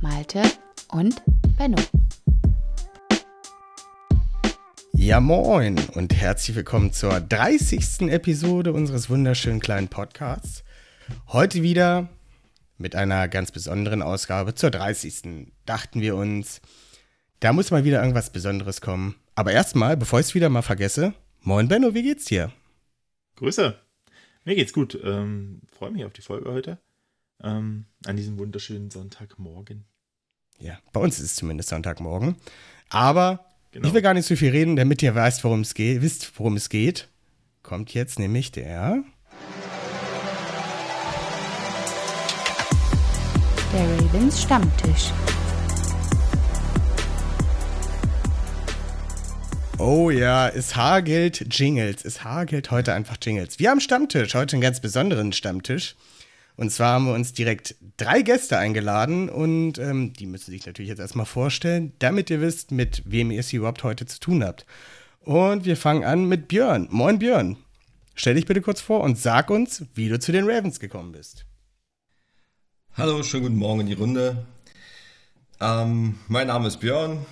Malte und Benno. Ja, moin und herzlich willkommen zur 30. Episode unseres wunderschönen kleinen Podcasts. Heute wieder mit einer ganz besonderen Ausgabe. Zur 30. dachten wir uns, da muss mal wieder irgendwas Besonderes kommen. Aber erstmal, bevor ich es wieder mal vergesse, moin Benno, wie geht's dir? Grüße. Mir geht's gut. Ähm, Freue mich auf die Folge heute. Ähm, an diesem wunderschönen Sonntagmorgen. Ja, bei uns ist es zumindest Sonntagmorgen. Aber Genau. ich will gar nicht so viel reden, damit ihr weißt, worum es geht, wisst, worum es geht. Kommt jetzt nämlich der. Der Ravens Stammtisch. Oh ja, es hagelt Jingles. Es hagelt heute einfach Jingles. Wir haben Stammtisch, heute einen ganz besonderen Stammtisch. Und zwar haben wir uns direkt drei Gäste eingeladen und ähm, die müssen sich natürlich jetzt erstmal vorstellen, damit ihr wisst, mit wem ihr es überhaupt heute zu tun habt. Und wir fangen an mit Björn. Moin Björn. Stell dich bitte kurz vor und sag uns, wie du zu den Ravens gekommen bist. Hallo, schönen guten Morgen in die Runde. Ähm, mein Name ist Björn,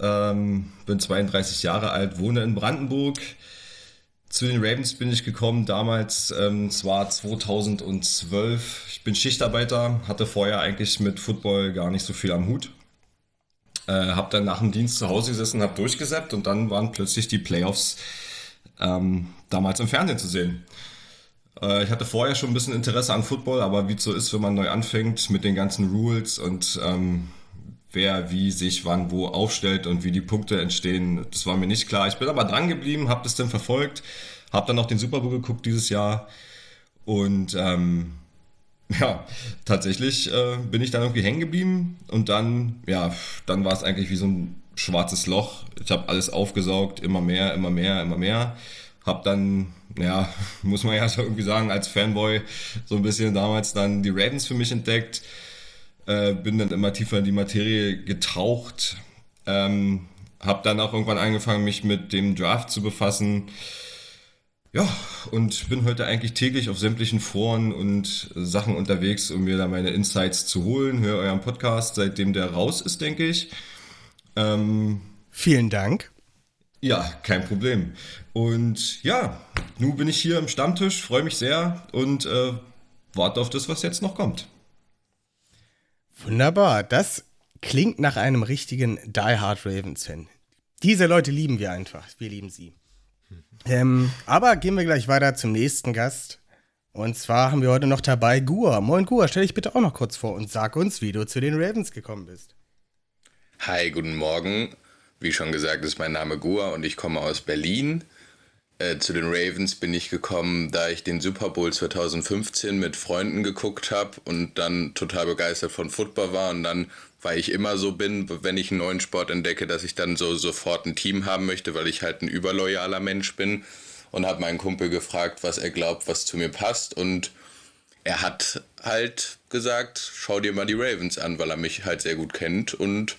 ähm, bin 32 Jahre alt, wohne in Brandenburg. Zu den Ravens bin ich gekommen damals, ähm, es war 2012. Ich bin Schichtarbeiter, hatte vorher eigentlich mit Football gar nicht so viel am Hut. Äh, hab dann nach dem Dienst zu Hause gesessen, hab durchgesäppt und dann waren plötzlich die Playoffs ähm, damals im Fernsehen zu sehen. Äh, ich hatte vorher schon ein bisschen Interesse an Football, aber wie es so ist, wenn man neu anfängt mit den ganzen Rules und ähm, wer wie sich wann wo aufstellt und wie die Punkte entstehen, das war mir nicht klar. Ich bin aber dran geblieben, habe das dann verfolgt, habe dann auch den Super Bowl geguckt dieses Jahr und ähm, ja, tatsächlich äh, bin ich dann irgendwie hängen geblieben und dann, ja, dann war es eigentlich wie so ein schwarzes Loch. Ich habe alles aufgesaugt, immer mehr, immer mehr, immer mehr. Hab dann, ja, muss man ja so irgendwie sagen, als Fanboy so ein bisschen damals dann die Ravens für mich entdeckt. Äh, bin dann immer tiefer in die Materie getaucht. Ähm, hab dann auch irgendwann angefangen, mich mit dem Draft zu befassen. Ja, und bin heute eigentlich täglich auf sämtlichen Foren und Sachen unterwegs, um mir da meine Insights zu holen. Höre euren Podcast, seitdem der raus ist, denke ich. Ähm, Vielen Dank. ja, kein Problem. Und ja, nun bin ich hier im Stammtisch, freue mich sehr und äh, warte auf das, was jetzt noch kommt. Wunderbar. Das klingt nach einem richtigen Die Hard Ravens-Fan. Diese Leute lieben wir einfach. Wir lieben sie. Ähm, aber gehen wir gleich weiter zum nächsten Gast. Und zwar haben wir heute noch dabei Gua. Moin Gua, stell dich bitte auch noch kurz vor und sag uns, wie du zu den Ravens gekommen bist. Hi, guten Morgen. Wie schon gesagt, ist mein Name Gua und ich komme aus Berlin. Äh, zu den Ravens bin ich gekommen, da ich den Super Bowl 2015 mit Freunden geguckt habe und dann total begeistert von Football war und dann, weil ich immer so bin, wenn ich einen neuen Sport entdecke, dass ich dann so sofort ein Team haben möchte, weil ich halt ein überloyaler Mensch bin und habe meinen Kumpel gefragt, was er glaubt, was zu mir passt und er hat halt gesagt, schau dir mal die Ravens an, weil er mich halt sehr gut kennt und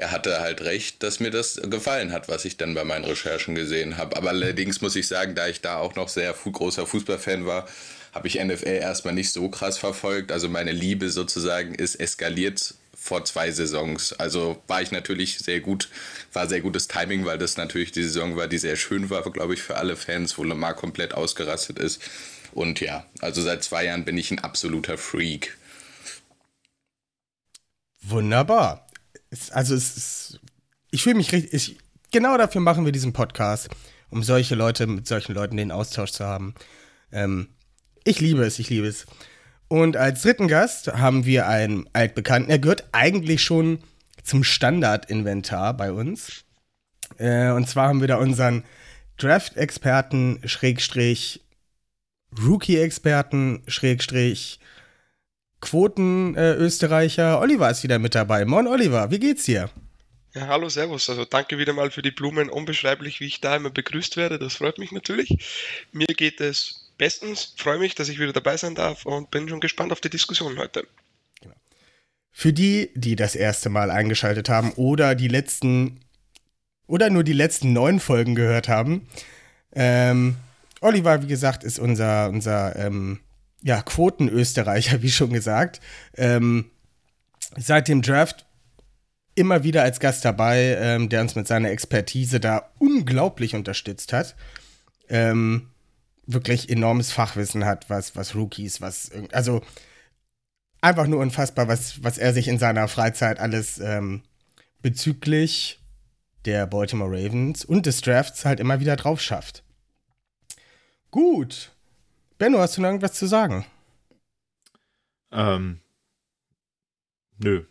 er hatte halt recht, dass mir das gefallen hat, was ich dann bei meinen Recherchen gesehen habe. Aber allerdings muss ich sagen, da ich da auch noch sehr großer Fußballfan war, habe ich NFL erstmal nicht so krass verfolgt. Also meine Liebe sozusagen ist eskaliert vor zwei Saisons. Also war ich natürlich sehr gut, war sehr gutes Timing, weil das natürlich die Saison war, die sehr schön war, glaube ich, für alle Fans, wo Lamar komplett ausgerastet ist. Und ja, also seit zwei Jahren bin ich ein absoluter Freak. Wunderbar. Es, also es ist, ich fühle mich richtig, ich, genau dafür machen wir diesen Podcast, um solche Leute, mit solchen Leuten den Austausch zu haben. Ähm, ich liebe es, ich liebe es. Und als dritten Gast haben wir einen Altbekannten. Er gehört eigentlich schon zum Standardinventar bei uns. Äh, und zwar haben wir da unseren Draft-Experten, Schrägstrich, Rookie-Experten, Schrägstrich, Quoten-Österreicher Oliver ist wieder mit dabei. Moin Oliver, wie geht's dir? Ja, hallo, servus. Also danke wieder mal für die Blumen. Unbeschreiblich, wie ich da immer begrüßt werde. Das freut mich natürlich. Mir geht es bestens. Freue mich, dass ich wieder dabei sein darf und bin schon gespannt auf die Diskussion heute. Für die, die das erste Mal eingeschaltet haben oder die letzten oder nur die letzten neun Folgen gehört haben, ähm, Oliver, wie gesagt, ist unser, unser ähm, ja, Quoten-Österreicher, wie schon gesagt. Ähm, seit dem Draft immer wieder als Gast dabei, ähm, der uns mit seiner Expertise da unglaublich unterstützt hat. Ähm, wirklich enormes Fachwissen hat, was, was Rookies, was, also einfach nur unfassbar, was, was er sich in seiner Freizeit alles ähm, bezüglich der Baltimore Ravens und des Drafts halt immer wieder drauf schafft. Gut. Benno, hast du noch irgendwas zu sagen? Ähm, nö.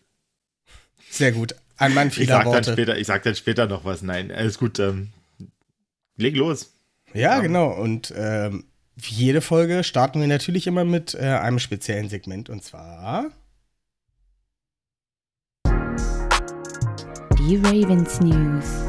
Sehr gut. Ein Mann vieler ich sag Worte. Dann später, ich sag dann später noch was. Nein, alles gut. Ähm, leg los. Ja, ja, genau. Und ähm, wie jede Folge starten wir natürlich immer mit äh, einem speziellen Segment und zwar. Die Ravens News.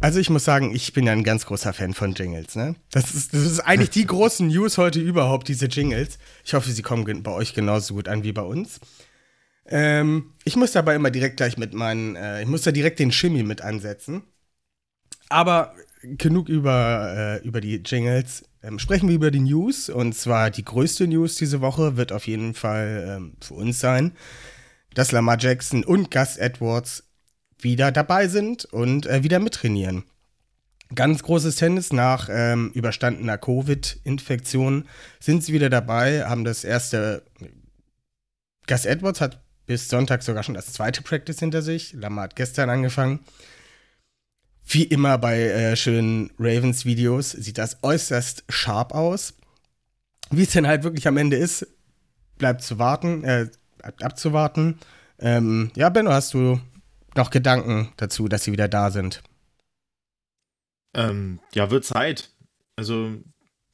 Also ich muss sagen, ich bin ja ein ganz großer Fan von Jingles, ne? Das ist, das ist eigentlich die großen News heute überhaupt, diese Jingles. Ich hoffe, sie kommen bei euch genauso gut an wie bei uns. Ähm, ich muss dabei immer direkt gleich mit meinen, äh, ich muss da direkt den Shimmy mit ansetzen. Aber genug über, äh, über die Jingles. Ähm, sprechen wir über die News. Und zwar die größte News diese Woche wird auf jeden Fall ähm, für uns sein, dass Lamar Jackson und Gus Edwards wieder dabei sind und äh, wieder mittrainieren. Ganz großes Tennis nach ähm, überstandener Covid-Infektion sind sie wieder dabei, haben das erste. Gus Edwards hat bis Sonntag sogar schon das zweite Practice hinter sich. Lamar hat gestern angefangen. Wie immer bei äh, schönen Ravens-Videos sieht das äußerst scharf aus. Wie es denn halt wirklich am Ende ist, bleibt zu warten, äh, abzuwarten. Ähm, ja, Benno, hast du noch Gedanken dazu, dass sie wieder da sind? Ähm, ja, wird Zeit. Also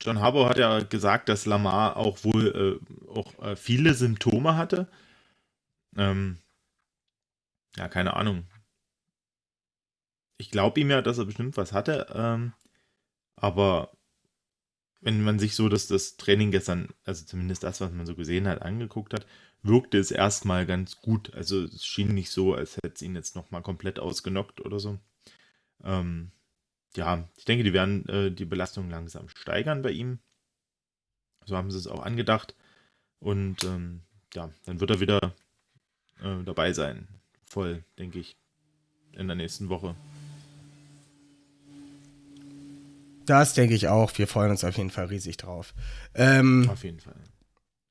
John Harbour hat ja gesagt, dass Lamar auch wohl äh, auch äh, viele Symptome hatte. Ähm, ja, keine Ahnung. Ich glaube ihm ja, dass er bestimmt was hatte. Ähm, aber wenn man sich so das, das Training gestern, also zumindest das, was man so gesehen hat, angeguckt hat, wirkte es erstmal ganz gut. Also es schien nicht so, als hätte es ihn jetzt nochmal komplett ausgenockt oder so. Ähm, ja, ich denke, die werden äh, die Belastung langsam steigern bei ihm. So haben sie es auch angedacht. Und ähm, ja, dann wird er wieder äh, dabei sein. Voll, denke ich, in der nächsten Woche. Das denke ich auch. Wir freuen uns auf jeden Fall riesig drauf. Ähm, auf jeden Fall.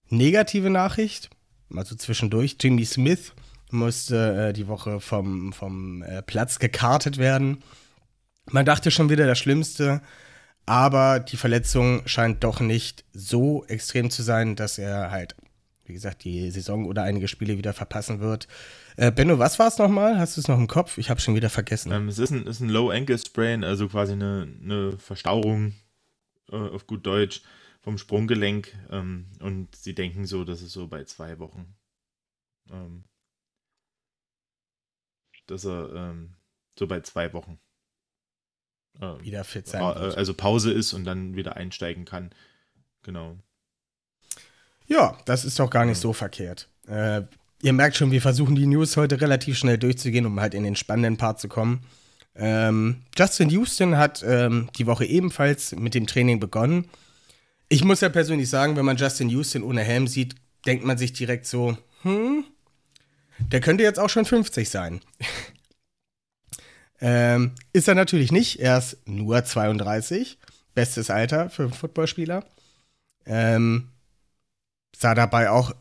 Negative Nachricht, also zwischendurch. Jimmy Smith musste äh, die Woche vom, vom äh, Platz gekartet werden. Man dachte schon wieder das Schlimmste, aber die Verletzung scheint doch nicht so extrem zu sein, dass er halt, wie gesagt, die Saison oder einige Spiele wieder verpassen wird. Äh, Benno, was war es nochmal? Hast du es noch im Kopf? Ich habe schon wieder vergessen. Ähm, es ist ein, ist ein Low Ankle Sprain, also quasi eine, eine Verstauchung äh, auf gut Deutsch vom Sprunggelenk. Ähm, und sie denken so, dass es so bei zwei Wochen, ähm, dass er ähm, so bei zwei Wochen äh, wieder fit sein wird. Also Pause ist und dann wieder einsteigen kann. Genau. Ja, das ist doch gar nicht so verkehrt. Äh, ihr merkt schon, wir versuchen die News heute relativ schnell durchzugehen, um halt in den spannenden Part zu kommen. Ähm, Justin Houston hat ähm, die Woche ebenfalls mit dem Training begonnen. Ich muss ja persönlich sagen, wenn man Justin Houston ohne Helm sieht, denkt man sich direkt so, hm, der könnte jetzt auch schon 50 sein. ähm, ist er natürlich nicht, er ist nur 32, bestes Alter für einen Footballspieler. Ähm, sah dabei auch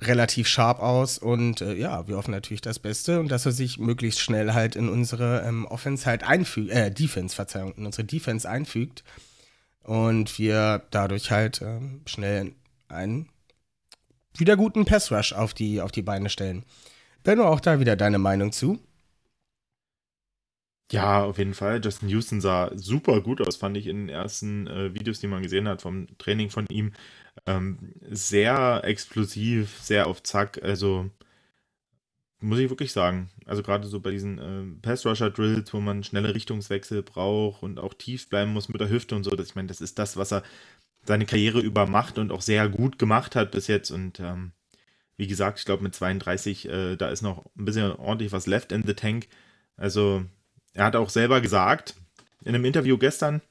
relativ scharf aus und äh, ja, wir hoffen natürlich das Beste und dass er sich möglichst schnell halt in unsere ähm, Offense halt einfügt, äh, Defense, Verzeihung, in unsere Defense einfügt und wir dadurch halt ähm, schnell einen wieder guten Pass Rush auf die, auf die Beine stellen. Benno, auch da wieder deine Meinung zu? Ja, auf jeden Fall. Justin Houston sah super gut aus, fand ich in den ersten äh, Videos, die man gesehen hat vom Training von ihm. Ähm, sehr explosiv, sehr auf Zack. Also muss ich wirklich sagen. Also gerade so bei diesen äh, Pass-Rusher-Drills, wo man schnelle Richtungswechsel braucht und auch tief bleiben muss mit der Hüfte und so. Das, ich meine, das ist das, was er seine Karriere über macht und auch sehr gut gemacht hat bis jetzt. Und ähm, wie gesagt, ich glaube mit 32, äh, da ist noch ein bisschen ordentlich was left in the tank. Also er hat auch selber gesagt, in einem Interview gestern,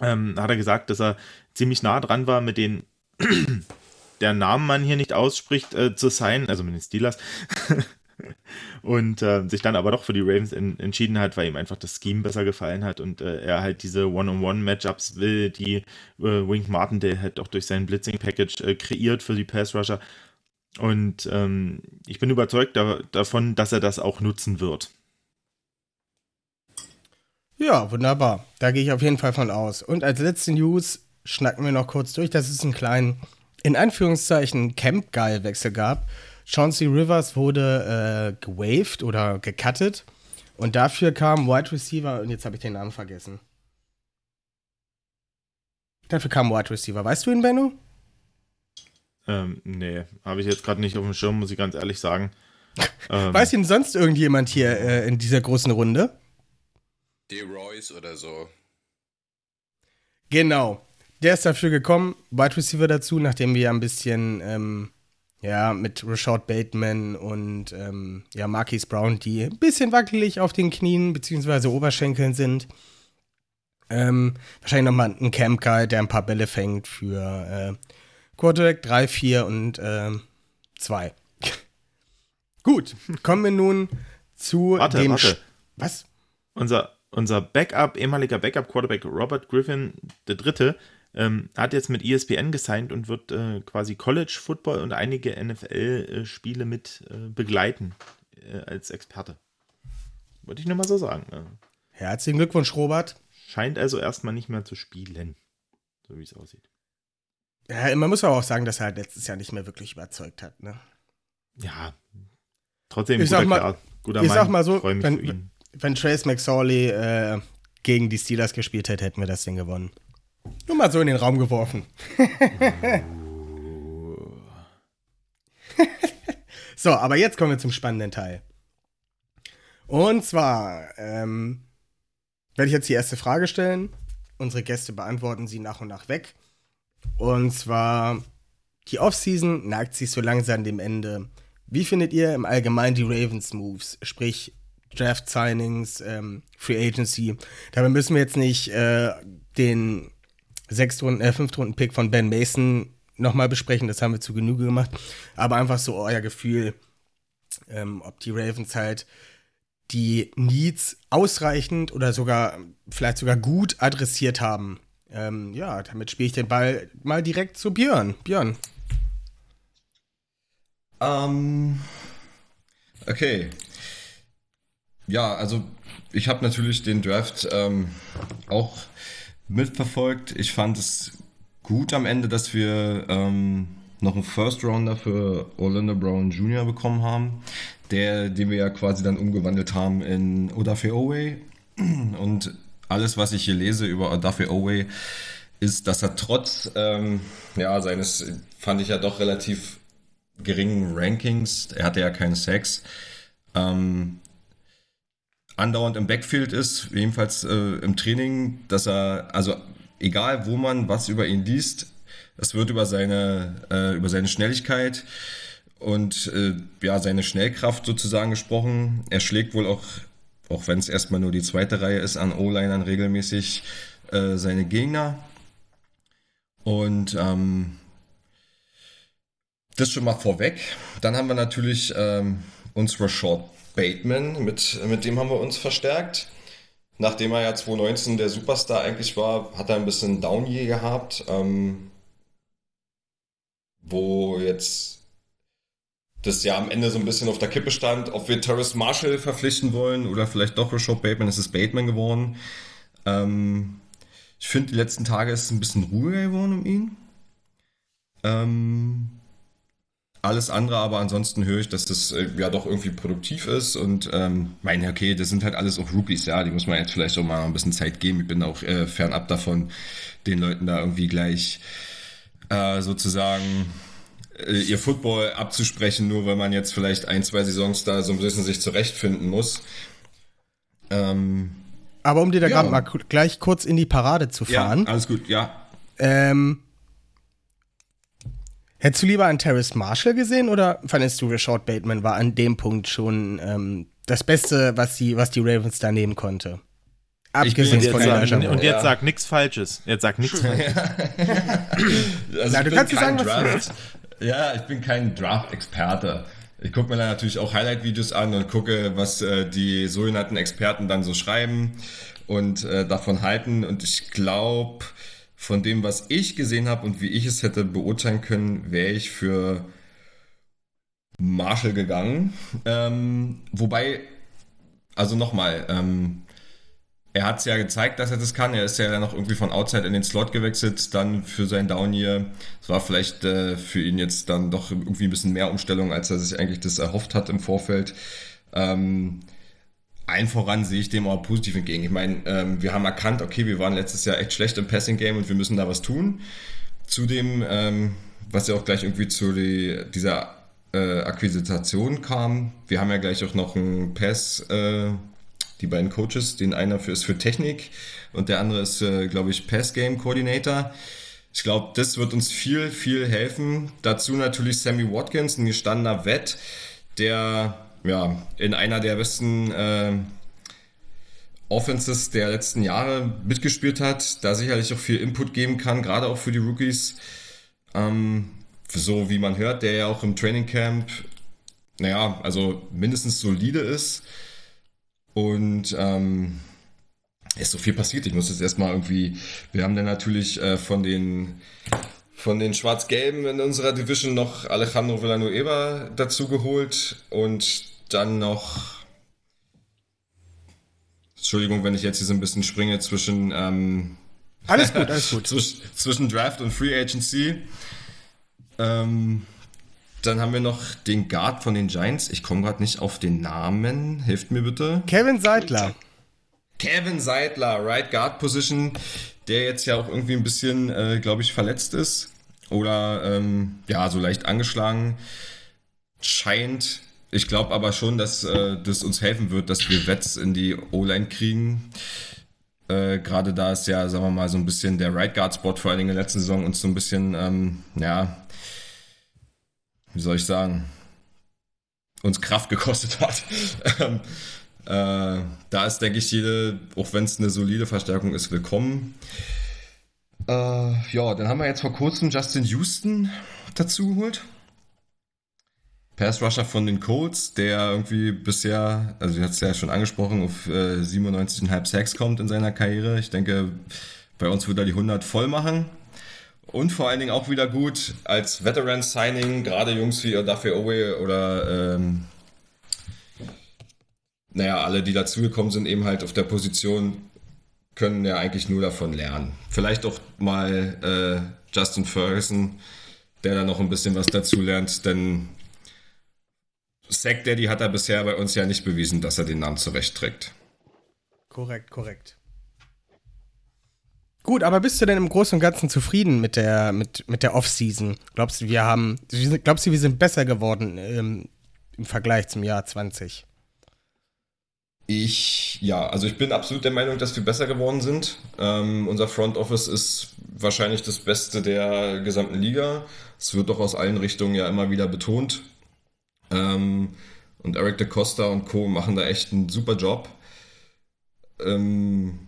ähm, hat er gesagt, dass er ziemlich nah dran war, mit den, der Namen man hier nicht ausspricht, äh, zu sein, also mit den Steelers. und äh, sich dann aber doch für die Ravens in, entschieden hat, weil ihm einfach das Scheme besser gefallen hat und äh, er halt diese One-on-One-Matchups will, die äh, Wink Martindale halt auch durch sein Blitzing-Package äh, kreiert für die Pass-Rusher. Und ähm, ich bin überzeugt da, davon, dass er das auch nutzen wird. Ja, wunderbar. Da gehe ich auf jeden Fall von aus. Und als letzte News schnacken wir noch kurz durch, dass es einen kleinen, in Anführungszeichen, Camp-Guy-Wechsel gab. Chauncey Rivers wurde äh, gewaved oder gecuttet. Und dafür kam Wide Receiver, und jetzt habe ich den Namen vergessen. Dafür kam Wide Receiver. Weißt du ihn, Benno? Ähm, nee, habe ich jetzt gerade nicht auf dem Schirm, muss ich ganz ehrlich sagen. ähm, Weiß ihn sonst irgendjemand hier äh, in dieser großen Runde? D. Royce oder so. Genau. Der ist dafür gekommen, Wide Receiver dazu, nachdem wir ein bisschen, ähm, ja, mit Rashad Bateman und ähm, ja, Marquise Brown, die ein bisschen wackelig auf den Knien bzw. Oberschenkeln sind. Ähm, wahrscheinlich nochmal ein Camp Guy, der ein paar Bälle fängt für äh, Quarterback 3, 4 und äh, 2. Gut, kommen wir nun zu warte, dem. Warte. Was? Unser, unser Backup, ehemaliger Backup-Quarterback Robert Griffin der Dritte, ähm, hat jetzt mit ESPN gesigned und wird äh, quasi College Football und einige NFL-Spiele mit äh, begleiten äh, als Experte. Würde ich nur mal so sagen. Herzlichen Glückwunsch, Robert. Scheint also erstmal nicht mehr zu spielen, so wie es aussieht. Ja, man muss aber auch sagen, dass er halt letztes Jahr nicht mehr wirklich überzeugt hat, ne? Ja. Trotzdem ich sag mal, Kerl, guter ich Mann. sag mal so, wenn, für ihn. wenn Trace McSorley äh, gegen die Steelers gespielt hätte, hätten wir das Ding gewonnen. Nur mal so in den Raum geworfen. so, aber jetzt kommen wir zum spannenden Teil. Und zwar ähm, werde ich jetzt die erste Frage stellen. Unsere Gäste beantworten sie nach und nach weg. Und zwar, die Offseason neigt sich so langsam dem Ende. Wie findet ihr im Allgemeinen die Ravens Moves? Sprich, Draft Signings, ähm, Free Agency. Dabei müssen wir jetzt nicht äh, den Sechstrunden, äh, Fünftrunden-Pick von Ben Mason nochmal besprechen. Das haben wir zu Genüge gemacht. Aber einfach so euer Gefühl, ähm, ob die Ravens halt die Needs ausreichend oder sogar vielleicht sogar gut adressiert haben. Ähm, ja, damit spiele ich den Ball mal direkt zu Björn. Björn. Ähm, okay. Ja, also ich habe natürlich den Draft ähm, auch mitverfolgt. Ich fand es gut am Ende, dass wir ähm, noch einen First Rounder für Orlando Brown Jr. bekommen haben, der, den wir ja quasi dann umgewandelt haben in Odafe Owe. Und alles, was ich hier lese über Odafe Owe, ist, dass er trotz ähm, ja, seines, fand ich ja doch relativ geringen Rankings, er hatte ja keinen Sex, ähm, andauernd im Backfield ist, jedenfalls äh, im Training, dass er, also egal wo man was über ihn liest, es wird über seine, äh, über seine Schnelligkeit und äh, ja, seine Schnellkraft sozusagen gesprochen. Er schlägt wohl auch, auch wenn es erstmal nur die zweite Reihe ist, an O-Linern regelmäßig äh, seine Gegner. Und ähm, das schon mal vorweg. Dann haben wir natürlich ähm, unsere Short Bateman, mit, mit dem haben wir uns verstärkt. Nachdem er ja 2019 der Superstar eigentlich war, hat er ein bisschen Down Year gehabt, ähm, wo jetzt das ja am Ende so ein bisschen auf der Kippe stand, ob wir Terrace Marshall verpflichten wollen oder vielleicht doch Rashad Bateman. Es ist Bateman geworden. Ähm, ich finde, die letzten Tage ist es ein bisschen ruhiger geworden um ihn. Ähm, Alles andere, aber ansonsten höre ich, dass das äh, ja doch irgendwie produktiv ist und ähm, meine, okay, das sind halt alles auch Rookies, ja, die muss man jetzt vielleicht auch mal ein bisschen Zeit geben. Ich bin auch äh, fernab davon, den Leuten da irgendwie gleich äh, sozusagen äh, ihr Football abzusprechen, nur weil man jetzt vielleicht ein, zwei Saisons da so ein bisschen sich zurechtfinden muss. Ähm, aber um dir da ja. gerade mal gleich kurz in die Parade zu fahren. Ja, alles gut, ja. Ähm, Hättest du lieber einen Terrace Marshall gesehen oder fandest du, Rashad Bateman war an dem Punkt schon ähm, das Beste, was die, was die Ravens da nehmen konnte? Abgesehen von sagen, Und jetzt ja. sag nichts Falsches. Jetzt sag nichts Falsches. also Na, du kannst sagen, was du willst. Ja, ich bin kein Draft-Experte. Ich gucke mir dann natürlich auch Highlight-Videos an und gucke, was äh, die sogenannten Experten dann so schreiben und äh, davon halten. Und ich glaube, von dem, was ich gesehen habe und wie ich es hätte beurteilen können, wäre ich für Marshall gegangen. Ähm, wobei, also nochmal, ähm, er hat es ja gezeigt, dass er das kann. Er ist ja dann noch irgendwie von Outside in den Slot gewechselt, dann für sein Down hier. Es war vielleicht äh, für ihn jetzt dann doch irgendwie ein bisschen mehr Umstellung, als er sich eigentlich das erhofft hat im Vorfeld. Ähm, allen voran sehe ich dem auch positiv entgegen. Ich meine, ähm, wir haben erkannt, okay, wir waren letztes Jahr echt schlecht im Passing-Game und wir müssen da was tun. Zudem, ähm, was ja auch gleich irgendwie zu die, dieser äh, Akquisition kam, wir haben ja gleich auch noch einen Pass, äh, die beiden Coaches, den einer für, ist für Technik und der andere ist, äh, glaube ich, Pass-Game-Coordinator. Ich glaube, das wird uns viel, viel helfen. Dazu natürlich Sammy Watkins, ein gestandener Vet, der ja, in einer der besten äh, Offenses der letzten Jahre mitgespielt hat, da sicherlich auch viel Input geben kann, gerade auch für die Rookies. Ähm, so wie man hört, der ja auch im Training Camp, naja, also mindestens solide ist. Und ähm, ist so viel passiert. Ich muss jetzt erstmal irgendwie, wir haben dann natürlich äh, von den von den Schwarz-Gelben in unserer Division noch Alejandro Villanueva dazu geholt und dann noch. Entschuldigung, wenn ich jetzt hier so ein bisschen springe zwischen. Ähm, alles gut, alles gut. zwischen Draft und Free Agency. Ähm, dann haben wir noch den Guard von den Giants. Ich komme gerade nicht auf den Namen. Hilft mir bitte. Kevin Seidler. Kevin Seidler, Right Guard Position, der jetzt ja auch irgendwie ein bisschen, äh, glaube ich, verletzt ist. Oder ähm, ja, so leicht angeschlagen scheint. Ich glaube aber schon, dass äh, das uns helfen wird, dass wir Wets in die O-Line kriegen. Äh, Gerade da ist ja, sagen wir mal, so ein bisschen der Right Guard Spot vor allen Dingen in der letzten Saison uns so ein bisschen, ähm, ja, wie soll ich sagen, uns Kraft gekostet hat. Ähm, äh, da ist, denke ich, jede, auch wenn es eine solide Verstärkung ist, willkommen. Äh, ja, dann haben wir jetzt vor kurzem Justin Houston dazu geholt. Pass Rusher von den Colts, der irgendwie bisher, also ihr hat es ja schon angesprochen, auf äh, 97,5 Sacks kommt in seiner Karriere. Ich denke, bei uns wird er die 100 voll machen. Und vor allen Dingen auch wieder gut als Veteran-Signing, gerade Jungs wie Odafe Owe oder ähm, naja, alle, die dazugekommen sind, eben halt auf der Position, können ja eigentlich nur davon lernen. Vielleicht auch mal äh, Justin Ferguson, der da noch ein bisschen was dazu lernt, denn Sack Daddy hat er bisher bei uns ja nicht bewiesen, dass er den Namen zurechtträgt. Korrekt, korrekt. Gut, aber bist du denn im Großen und Ganzen zufrieden mit der, mit, mit der Off-Season? Glaubst du, wir haben, glaubst du, wir sind besser geworden ähm, im Vergleich zum Jahr 20? Ich, ja, also ich bin absolut der Meinung, dass wir besser geworden sind. Ähm, unser Front Office ist wahrscheinlich das Beste der gesamten Liga. Es wird doch aus allen Richtungen ja immer wieder betont. Ähm, und Eric de Costa und Co. machen da echt einen super Job. Ähm,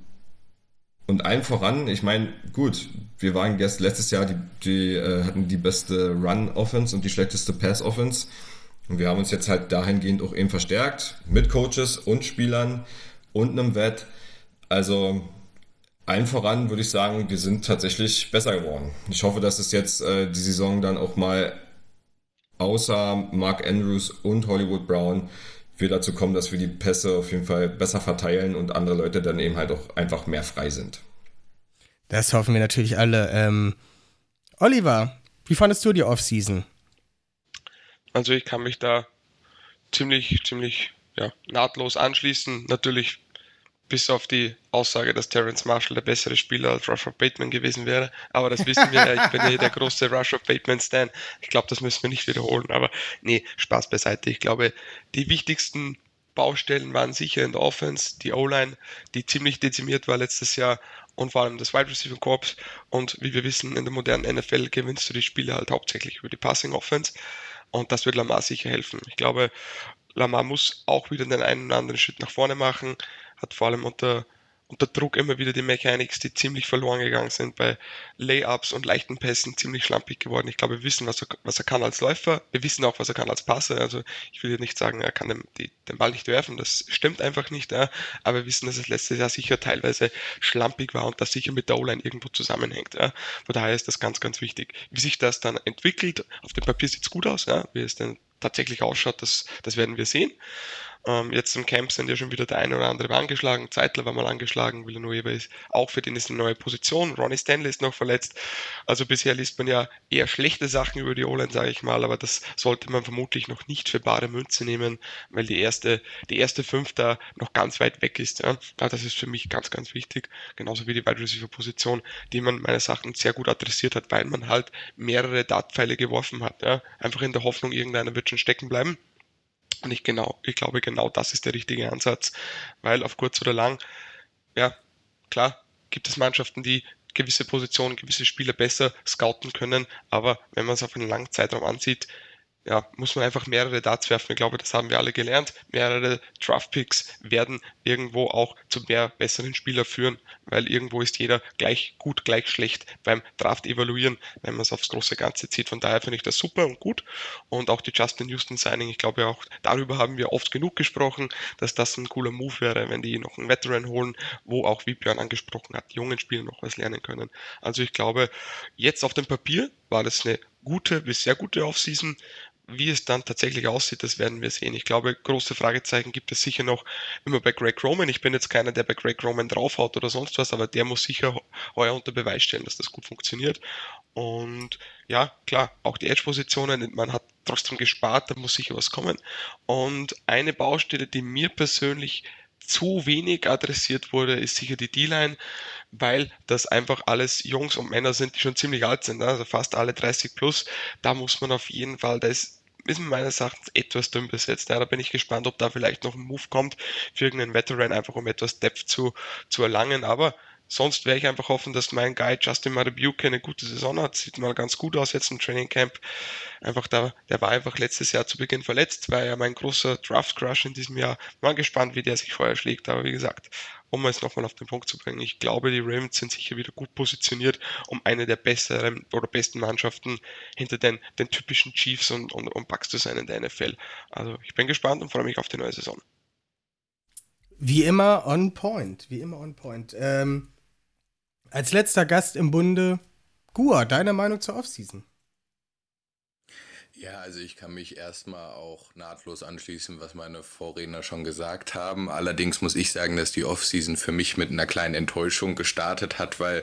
und allen voran, ich meine, gut, wir waren jetzt letztes Jahr, die, die äh, hatten die beste Run-Offense und die schlechteste Pass-Offense. Und wir haben uns jetzt halt dahingehend auch eben verstärkt, mit Coaches und Spielern und einem Vet. Also allen voran würde ich sagen, wir sind tatsächlich besser geworden. Ich hoffe, dass es jetzt äh, die Saison dann auch mal außer Mark Andrews und Hollywood Brown wir dazu kommen, dass wir die Pässe auf jeden Fall besser verteilen und andere Leute dann eben halt auch einfach mehr frei sind. Das hoffen wir natürlich alle. Ähm, Oliver, wie fandest du die Offseason? Also ich kann mich da ziemlich, ziemlich ja, nahtlos anschließen. Natürlich bis auf die Aussage, dass Terence Marshall der bessere Spieler als Rush of Bateman gewesen wäre. Aber das wissen wir ja. Ich bin ja der große Rush of Bateman-Stan. Ich glaube, das müssen wir nicht wiederholen. Aber nee, Spaß beiseite. Ich glaube, die wichtigsten Baustellen waren sicher in der Offense, die O-Line, die ziemlich dezimiert war letztes Jahr und vor allem das Wide Receiver Corps. Und wie wir wissen, in der modernen NFL gewinnst du die Spiele halt hauptsächlich über die Passing Offense. Und das wird Lamar sicher helfen. Ich glaube, Lamar muss auch wieder den einen oder anderen Schritt nach vorne machen, hat vor allem unter unter Druck immer wieder die Mechanics, die ziemlich verloren gegangen sind bei Layups und leichten Pässen, ziemlich schlampig geworden. Ich glaube, wir wissen, was er, was er kann als Läufer. Wir wissen auch, was er kann als Passer. Also ich will nicht sagen, er kann den, die, den Ball nicht werfen. Das stimmt einfach nicht. Ja. Aber wir wissen, dass es letztes Jahr sicher teilweise schlampig war und das sicher mit der O-Line irgendwo zusammenhängt. Ja. Von daher ist das ganz, ganz wichtig. Wie sich das dann entwickelt, auf dem Papier sieht es gut aus. Ja. Wie es dann tatsächlich ausschaut, das, das werden wir sehen. Ähm, jetzt im Camp sind ja schon wieder der eine oder andere angeschlagen. Zeitler war mal angeschlagen. Villanueva ist auch für den ist eine neue Position. Ronnie Stanley ist noch verletzt. Also bisher liest man ja eher schlechte Sachen über die O-Line, sage ich mal. Aber das sollte man vermutlich noch nicht für bare Münze nehmen, weil die erste, die erste Fünf da noch ganz weit weg ist. Ja. Das ist für mich ganz, ganz wichtig. Genauso wie die Wide Receiver Position, die man meines Erachtens sehr gut adressiert hat, weil man halt mehrere Dartpfeile geworfen hat. Ja. Einfach in der Hoffnung, irgendeiner wird schon stecken bleiben. Und ich genau, ich glaube genau das ist der richtige Ansatz, weil auf kurz oder lang, ja, klar, gibt es Mannschaften, die gewisse Positionen, gewisse Spieler besser scouten können, aber wenn man es auf einen langen Zeitraum ansieht, ja, muss man einfach mehrere Darts werfen. Ich glaube, das haben wir alle gelernt. Mehrere Draftpicks werden irgendwo auch zu mehr besseren Spielern führen, weil irgendwo ist jeder gleich gut, gleich schlecht beim Draft evaluieren, wenn man es aufs große Ganze zieht. Von daher finde ich das super und gut. Und auch die Justin Houston Signing, ich glaube auch darüber haben wir oft genug gesprochen, dass das ein cooler Move wäre, wenn die noch einen Veteran holen, wo auch, wie Björn angesprochen hat, die jungen Spieler noch was lernen können. Also ich glaube, jetzt auf dem Papier war das eine gute bis sehr gute Offseason. Wie es dann tatsächlich aussieht, das werden wir sehen. Ich glaube, große Fragezeichen gibt es sicher noch immer bei Greg Roman. Ich bin jetzt keiner, der bei Greg Roman draufhaut oder sonst was, aber der muss sicher heuer unter Beweis stellen, dass das gut funktioniert. Und ja, klar, auch die Edge-Positionen, man hat trotzdem gespart, da muss sicher was kommen. Und eine Baustelle, die mir persönlich zu wenig adressiert wurde, ist sicher die D-Line, weil das einfach alles Jungs und Männer sind, die schon ziemlich alt sind, ne? also fast alle 30 plus. Da muss man auf jeden Fall, da ist ist meines Erachtens etwas dünn besetzt. Ja, da bin ich gespannt, ob da vielleicht noch ein Move kommt für irgendeinen Veteran, einfach um etwas Depth zu, zu erlangen. Aber sonst wäre ich einfach hoffen, dass mein Guy Justin Marabuke eine gute Saison hat. Sieht mal ganz gut aus jetzt im Training Camp. Einfach da, der war einfach letztes Jahr zu Beginn verletzt, war ja mein großer Draft Crush in diesem Jahr. Mal gespannt, wie der sich vorher schlägt. Aber wie gesagt, um es nochmal auf den Punkt zu bringen, ich glaube, die Ravens sind sicher wieder gut positioniert, um eine der besseren oder besten Mannschaften hinter den, den typischen Chiefs und, und, und Bucks zu sein in der NFL. Also ich bin gespannt und freue mich auf die neue Saison. Wie immer on point, wie immer on point. Ähm, als letzter Gast im Bunde, Gua, deine Meinung zur Offseason? Ja, also ich kann mich erstmal auch nahtlos anschließen, was meine Vorredner schon gesagt haben. Allerdings muss ich sagen, dass die Offseason für mich mit einer kleinen Enttäuschung gestartet hat, weil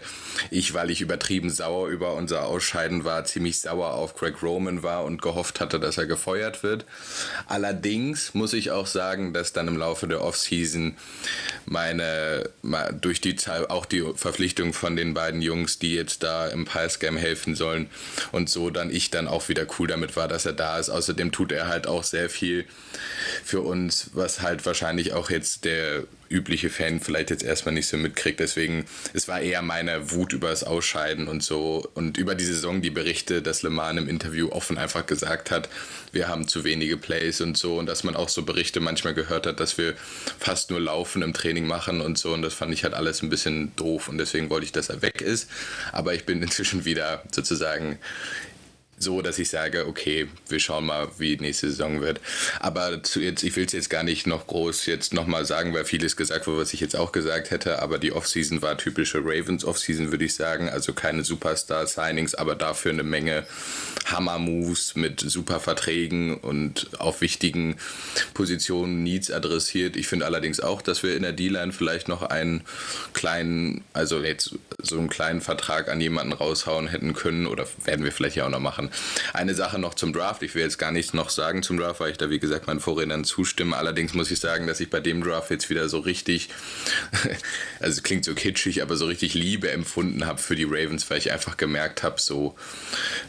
ich, weil ich übertrieben sauer über unser Ausscheiden war, ziemlich sauer auf Greg Roman war und gehofft hatte, dass er gefeuert wird. Allerdings muss ich auch sagen, dass dann im Laufe der Offseason meine, durch die auch die Verpflichtung von den beiden Jungs, die jetzt da im Pulse-Game helfen sollen und so dann ich dann auch wieder cool damit war, dass er da ist. Außerdem tut er halt auch sehr viel für uns, was halt wahrscheinlich auch jetzt der übliche Fan vielleicht jetzt erstmal nicht so mitkriegt. Deswegen, es war eher meine Wut über das Ausscheiden und so und über die Saison, die Berichte, dass Le Mans im Interview offen einfach gesagt hat, wir haben zu wenige Plays und so und dass man auch so Berichte manchmal gehört hat, dass wir fast nur Laufen im Training machen und so und das fand ich halt alles ein bisschen doof und deswegen wollte ich, dass er weg ist. Aber ich bin inzwischen wieder sozusagen so, dass ich sage, okay, wir schauen mal, wie nächste Saison wird. Aber zu jetzt, ich will es jetzt gar nicht noch groß jetzt nochmal sagen, weil vieles gesagt wurde, was ich jetzt auch gesagt hätte. Aber die Offseason war typische Ravens Offseason, würde ich sagen. Also keine Superstar-Signings, aber dafür eine Menge Hammer-Moves mit super Verträgen und auf wichtigen Positionen Needs adressiert. Ich finde allerdings auch, dass wir in der D-Line vielleicht noch einen kleinen, also jetzt so einen kleinen Vertrag an jemanden raushauen hätten können oder werden wir vielleicht ja auch noch machen. Eine Sache noch zum Draft. Ich will jetzt gar nichts noch sagen zum Draft, weil ich da wie gesagt meinen Vorrednern zustimme. Allerdings muss ich sagen, dass ich bei dem Draft jetzt wieder so richtig, also es klingt so kitschig, aber so richtig Liebe empfunden habe für die Ravens, weil ich einfach gemerkt habe, so,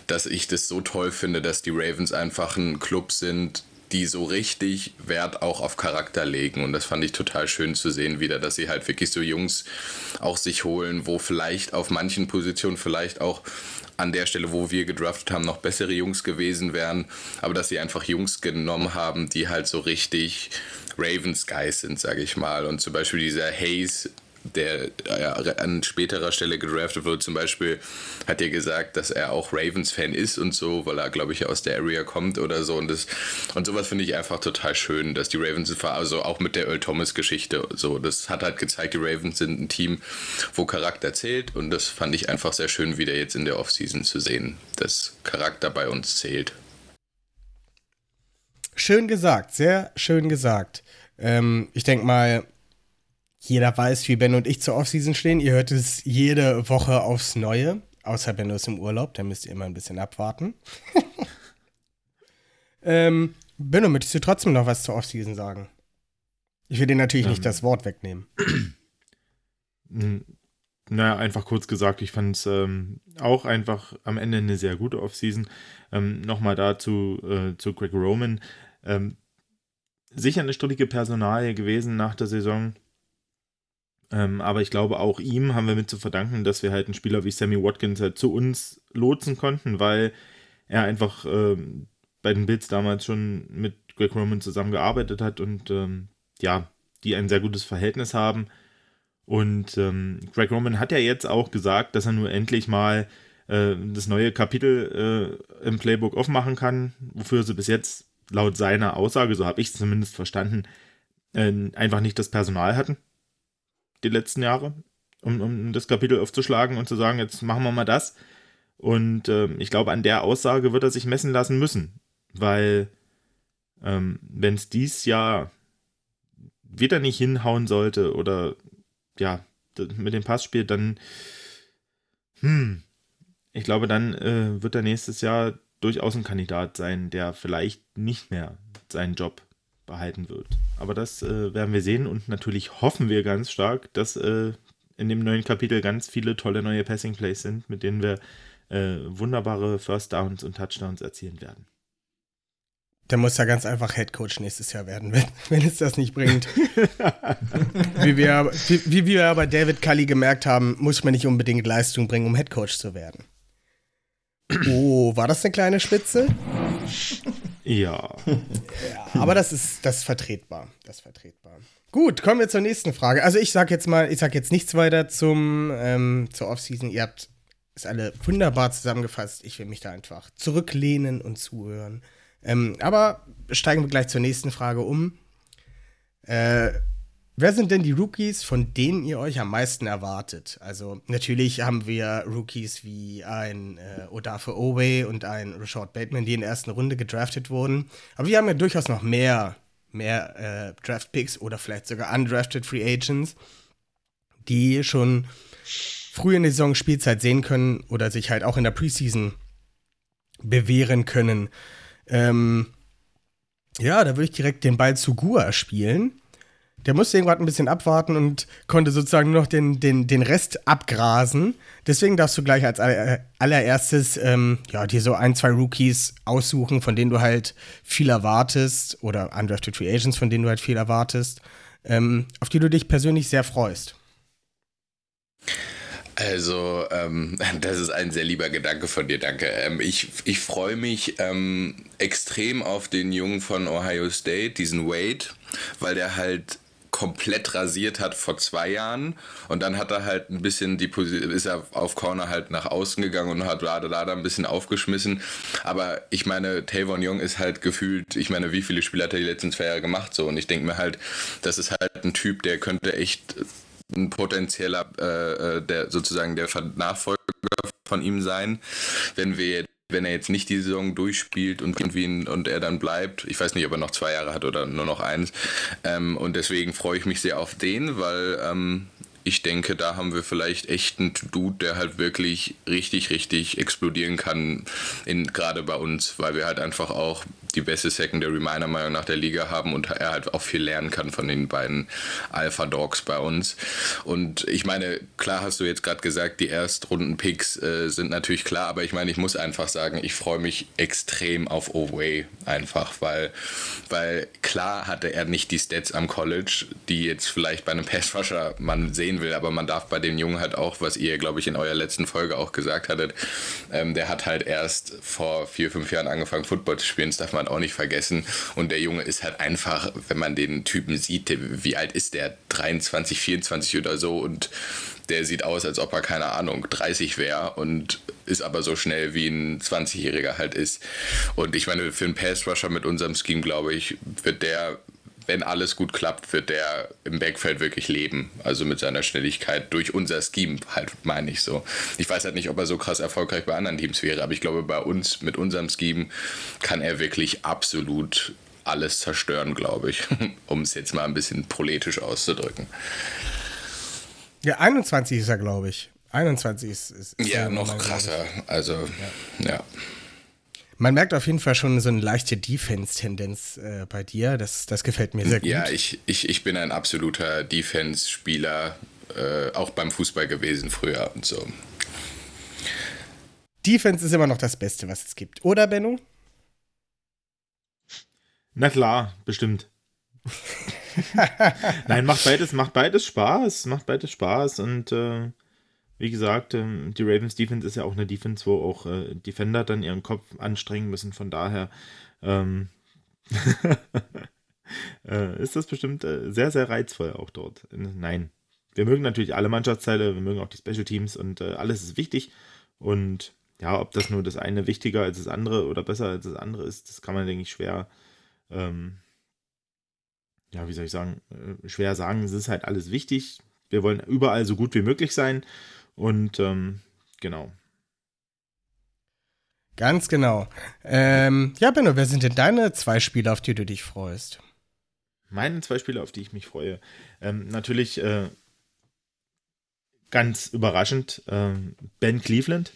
dass ich das so toll finde, dass die Ravens einfach ein Club sind, die so richtig Wert auch auf Charakter legen. Und das fand ich total schön zu sehen wieder, dass sie halt wirklich so Jungs auch sich holen, wo vielleicht auf manchen Positionen vielleicht auch an der Stelle, wo wir gedraftet haben, noch bessere Jungs gewesen wären. Aber dass sie einfach Jungs genommen haben, die halt so richtig Ravens Guys sind, sage ich mal. Und zum Beispiel dieser Hayes, der ja, an späterer Stelle gedraftet wurde, zum Beispiel, hat er gesagt, dass er auch Ravens-Fan ist und so, weil er, glaube ich, aus der Area kommt oder so. Und, das, und sowas finde ich einfach total schön, dass die Ravens, also auch mit der Earl Thomas-Geschichte, so, das hat halt gezeigt, die Ravens sind ein Team, wo Charakter zählt. Und das fand ich einfach sehr schön, wieder jetzt in der Offseason zu sehen, dass Charakter bei uns zählt. Schön gesagt, sehr schön gesagt. Ähm, ich denke mal, jeder weiß, wie Ben und ich zur Offseason stehen. Ihr hört es jede Woche aufs Neue. Außer Benno ist im Urlaub, da müsst ihr immer ein bisschen abwarten. ähm, Benno, möchtest du trotzdem noch was zur Offseason sagen? Ich will dir natürlich ähm, nicht das Wort wegnehmen. Naja, einfach kurz gesagt, ich fand es ähm, auch einfach am Ende eine sehr gute Offseason. Ähm, Nochmal dazu äh, zu Greg Roman. Ähm, sicher eine strittige Personalie gewesen nach der Saison. Ähm, aber ich glaube, auch ihm haben wir mit zu verdanken, dass wir halt einen Spieler wie Sammy Watkins halt zu uns lotsen konnten, weil er einfach ähm, bei den Bills damals schon mit Greg Roman zusammengearbeitet hat und ähm, ja, die ein sehr gutes Verhältnis haben. Und ähm, Greg Roman hat ja jetzt auch gesagt, dass er nur endlich mal äh, das neue Kapitel äh, im Playbook aufmachen kann, wofür sie bis jetzt laut seiner Aussage, so habe ich es zumindest verstanden, äh, einfach nicht das Personal hatten die letzten Jahre, um, um das Kapitel aufzuschlagen und zu sagen, jetzt machen wir mal das. Und äh, ich glaube, an der Aussage wird er sich messen lassen müssen, weil ähm, wenn es dies Jahr wieder nicht hinhauen sollte oder ja, mit dem Passspiel, dann hm, ich glaube, dann äh, wird er nächstes Jahr durchaus ein Kandidat sein, der vielleicht nicht mehr seinen Job behalten wird. Aber das äh, werden wir sehen und natürlich hoffen wir ganz stark, dass äh, in dem neuen Kapitel ganz viele tolle neue Passing Plays sind, mit denen wir äh, wunderbare First Downs und Touchdowns erzielen werden. Der muss ja ganz einfach Head Coach nächstes Jahr werden, wenn, wenn es das nicht bringt. wie, wir, wie, wie wir bei David Cully gemerkt haben, muss man nicht unbedingt Leistung bringen, um Head Coach zu werden. Oh, war das eine kleine Spitze? Ja. ja. Aber das ist, das ist vertretbar. Das ist vertretbar. Gut, kommen wir zur nächsten Frage. Also ich sag jetzt mal, ich sag jetzt nichts weiter zum, ähm, zur Offseason. Ihr habt es alle wunderbar zusammengefasst. Ich will mich da einfach zurücklehnen und zuhören. Ähm, aber steigen wir gleich zur nächsten Frage um. Äh, Wer sind denn die Rookies, von denen ihr euch am meisten erwartet? Also natürlich haben wir Rookies wie ein äh, Odafe Owe und ein Rashad Bateman, die in der ersten Runde gedraftet wurden. Aber wir haben ja durchaus noch mehr, mehr äh, Draft-Picks oder vielleicht sogar undrafted Free Agents, die schon früh in der Saison Spielzeit sehen können oder sich halt auch in der Preseason bewähren können. Ähm, ja, da würde ich direkt den Ball zu Gua spielen der musste irgendwann ein bisschen abwarten und konnte sozusagen nur noch den, den, den Rest abgrasen. Deswegen darfst du gleich als allererstes ähm, ja, dir so ein, zwei Rookies aussuchen, von denen du halt viel erwartest, oder Undrafted Free Agents, von denen du halt viel erwartest, ähm, auf die du dich persönlich sehr freust. Also, ähm, das ist ein sehr lieber Gedanke von dir, danke. Ähm, ich ich freue mich ähm, extrem auf den Jungen von Ohio State, diesen Wade, weil der halt komplett rasiert hat vor zwei Jahren. Und dann hat er halt ein bisschen die ist er auf Corner halt nach außen gegangen und hat Lada ein bisschen aufgeschmissen. Aber ich meine, Tavon Young ist halt gefühlt, ich meine, wie viele Spiele hat er die letzten zwei Jahre gemacht so? Und ich denke mir halt, das ist halt ein Typ, der könnte echt ein potenzieller, äh, äh der sozusagen der Nachfolger von ihm sein, wenn wir wenn er jetzt nicht die Saison durchspielt und irgendwie und er dann bleibt, ich weiß nicht, ob er noch zwei Jahre hat oder nur noch eins. Ähm, und deswegen freue ich mich sehr auf den, weil ähm, ich denke, da haben wir vielleicht echt einen Dude, der halt wirklich richtig, richtig explodieren kann, gerade bei uns, weil wir halt einfach auch die beste Secondary meiner Meinung nach der Liga haben und er halt auch viel lernen kann von den beiden Alpha Dogs bei uns. Und ich meine, klar hast du jetzt gerade gesagt, die Erstrunden-Picks äh, sind natürlich klar, aber ich meine, ich muss einfach sagen, ich freue mich extrem auf Oway einfach, weil, weil klar hatte er nicht die Stats am College, die jetzt vielleicht bei einem Pass Rusher man sehen will, aber man darf bei dem Jungen halt auch, was ihr, glaube ich, in eurer letzten Folge auch gesagt hattet, ähm, der hat halt erst vor vier, fünf Jahren angefangen, Football zu spielen, das darf man auch nicht vergessen. Und der Junge ist halt einfach, wenn man den Typen sieht, wie alt ist der? 23, 24 oder so und der sieht aus, als ob er, keine Ahnung, 30 wäre und ist aber so schnell wie ein 20-Jähriger halt ist. Und ich meine, für einen Pass-Rusher mit unserem Scheme, glaube ich, wird der wenn alles gut klappt, wird der im Backfeld wirklich leben. Also mit seiner Schnelligkeit durch unser Scheme halt, meine ich so. Ich weiß halt nicht, ob er so krass erfolgreich bei anderen Teams wäre, aber ich glaube, bei uns mit unserem Scheme kann er wirklich absolut alles zerstören, glaube ich. um es jetzt mal ein bisschen politisch auszudrücken. Ja, 21 ist er, glaube ich. 21 ist. ist, ist ja, noch krasser. Also, ja. ja. Man merkt auf jeden Fall schon so eine leichte Defense-Tendenz äh, bei dir. Das, das gefällt mir sehr gut. Ja, ich, ich, ich bin ein absoluter Defense-Spieler, äh, auch beim Fußball gewesen früher und so. Defense ist immer noch das Beste, was es gibt. Oder, Benno? Na klar, bestimmt. Nein, macht beides, macht beides Spaß, macht beides Spaß und äh, wie gesagt, ähm, die Ravens Defense ist ja auch eine Defense, wo auch äh, Defender dann ihren Kopf anstrengen müssen. Von daher ähm, äh, ist das bestimmt äh, sehr, sehr reizvoll auch dort. Nein, wir mögen natürlich alle Mannschaftsteile, wir mögen auch die Special Teams und alles ist wichtig. Und ja, ob das nur das eine wichtiger als das andere oder besser als das andere ist, das kann man, denke ich, schwer, ähm, ja, wie soll ich sagen, schwer sagen. Es ist halt alles wichtig. Wir wollen überall so gut wie möglich sein. Und ähm, genau. Ganz genau. Ähm, ja, Benno, wer sind denn deine zwei Spiele, auf die du dich freust? Meine zwei Spiele, auf die ich mich freue. Ähm, natürlich äh, ganz überraschend äh, Ben Cleveland.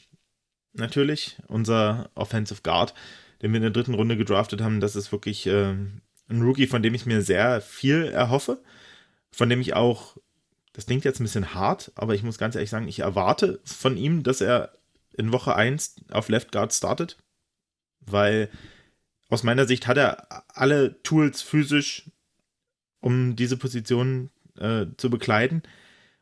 Natürlich, unser Offensive Guard, den wir in der dritten Runde gedraftet haben. Das ist wirklich äh, ein Rookie, von dem ich mir sehr viel erhoffe. Von dem ich auch das klingt jetzt ein bisschen hart, aber ich muss ganz ehrlich sagen, ich erwarte von ihm, dass er in Woche 1 auf Left Guard startet, weil aus meiner Sicht hat er alle Tools physisch, um diese Position äh, zu bekleiden.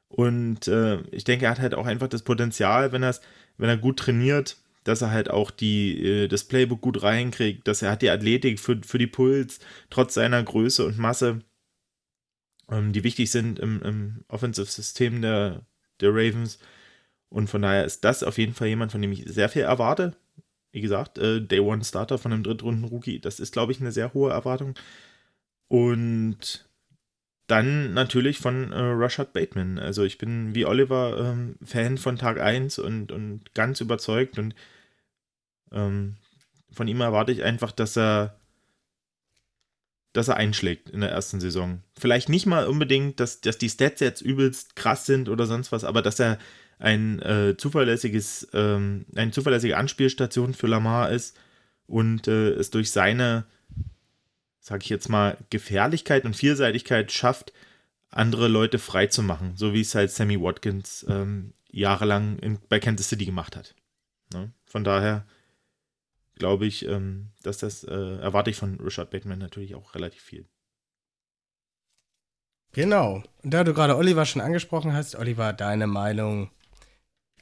Und äh, ich denke, er hat halt auch einfach das Potenzial, wenn, wenn er gut trainiert, dass er halt auch die, äh, das Playbook gut reinkriegt, dass er hat die Athletik für, für die Puls, trotz seiner Größe und Masse ähm, die wichtig sind im, im Offensive-System der, der Ravens. Und von daher ist das auf jeden Fall jemand, von dem ich sehr viel erwarte. Wie gesagt, äh, Day One Starter von einem Drittrunden-Rookie, das ist, glaube ich, eine sehr hohe Erwartung. Und dann natürlich von äh, Rashad Bateman. Also ich bin wie Oliver ähm, Fan von Tag 1 und, und ganz überzeugt und ähm, von ihm erwarte ich einfach, dass er dass er einschlägt in der ersten Saison. Vielleicht nicht mal unbedingt, dass, dass die Stats jetzt übelst krass sind oder sonst was, aber dass er ein äh, zuverlässiges, ähm, eine zuverlässige Anspielstation für Lamar ist und äh, es durch seine, sag ich jetzt mal, Gefährlichkeit und Vielseitigkeit schafft, andere Leute frei zu machen, so wie es halt Sammy Watkins ähm, jahrelang in, bei Kansas City gemacht hat. Ne? Von daher glaube ich, ähm, dass das äh, erwarte ich von Richard Bateman natürlich auch relativ viel. Genau. Und da du gerade Oliver schon angesprochen hast, Oliver, deine Meinung.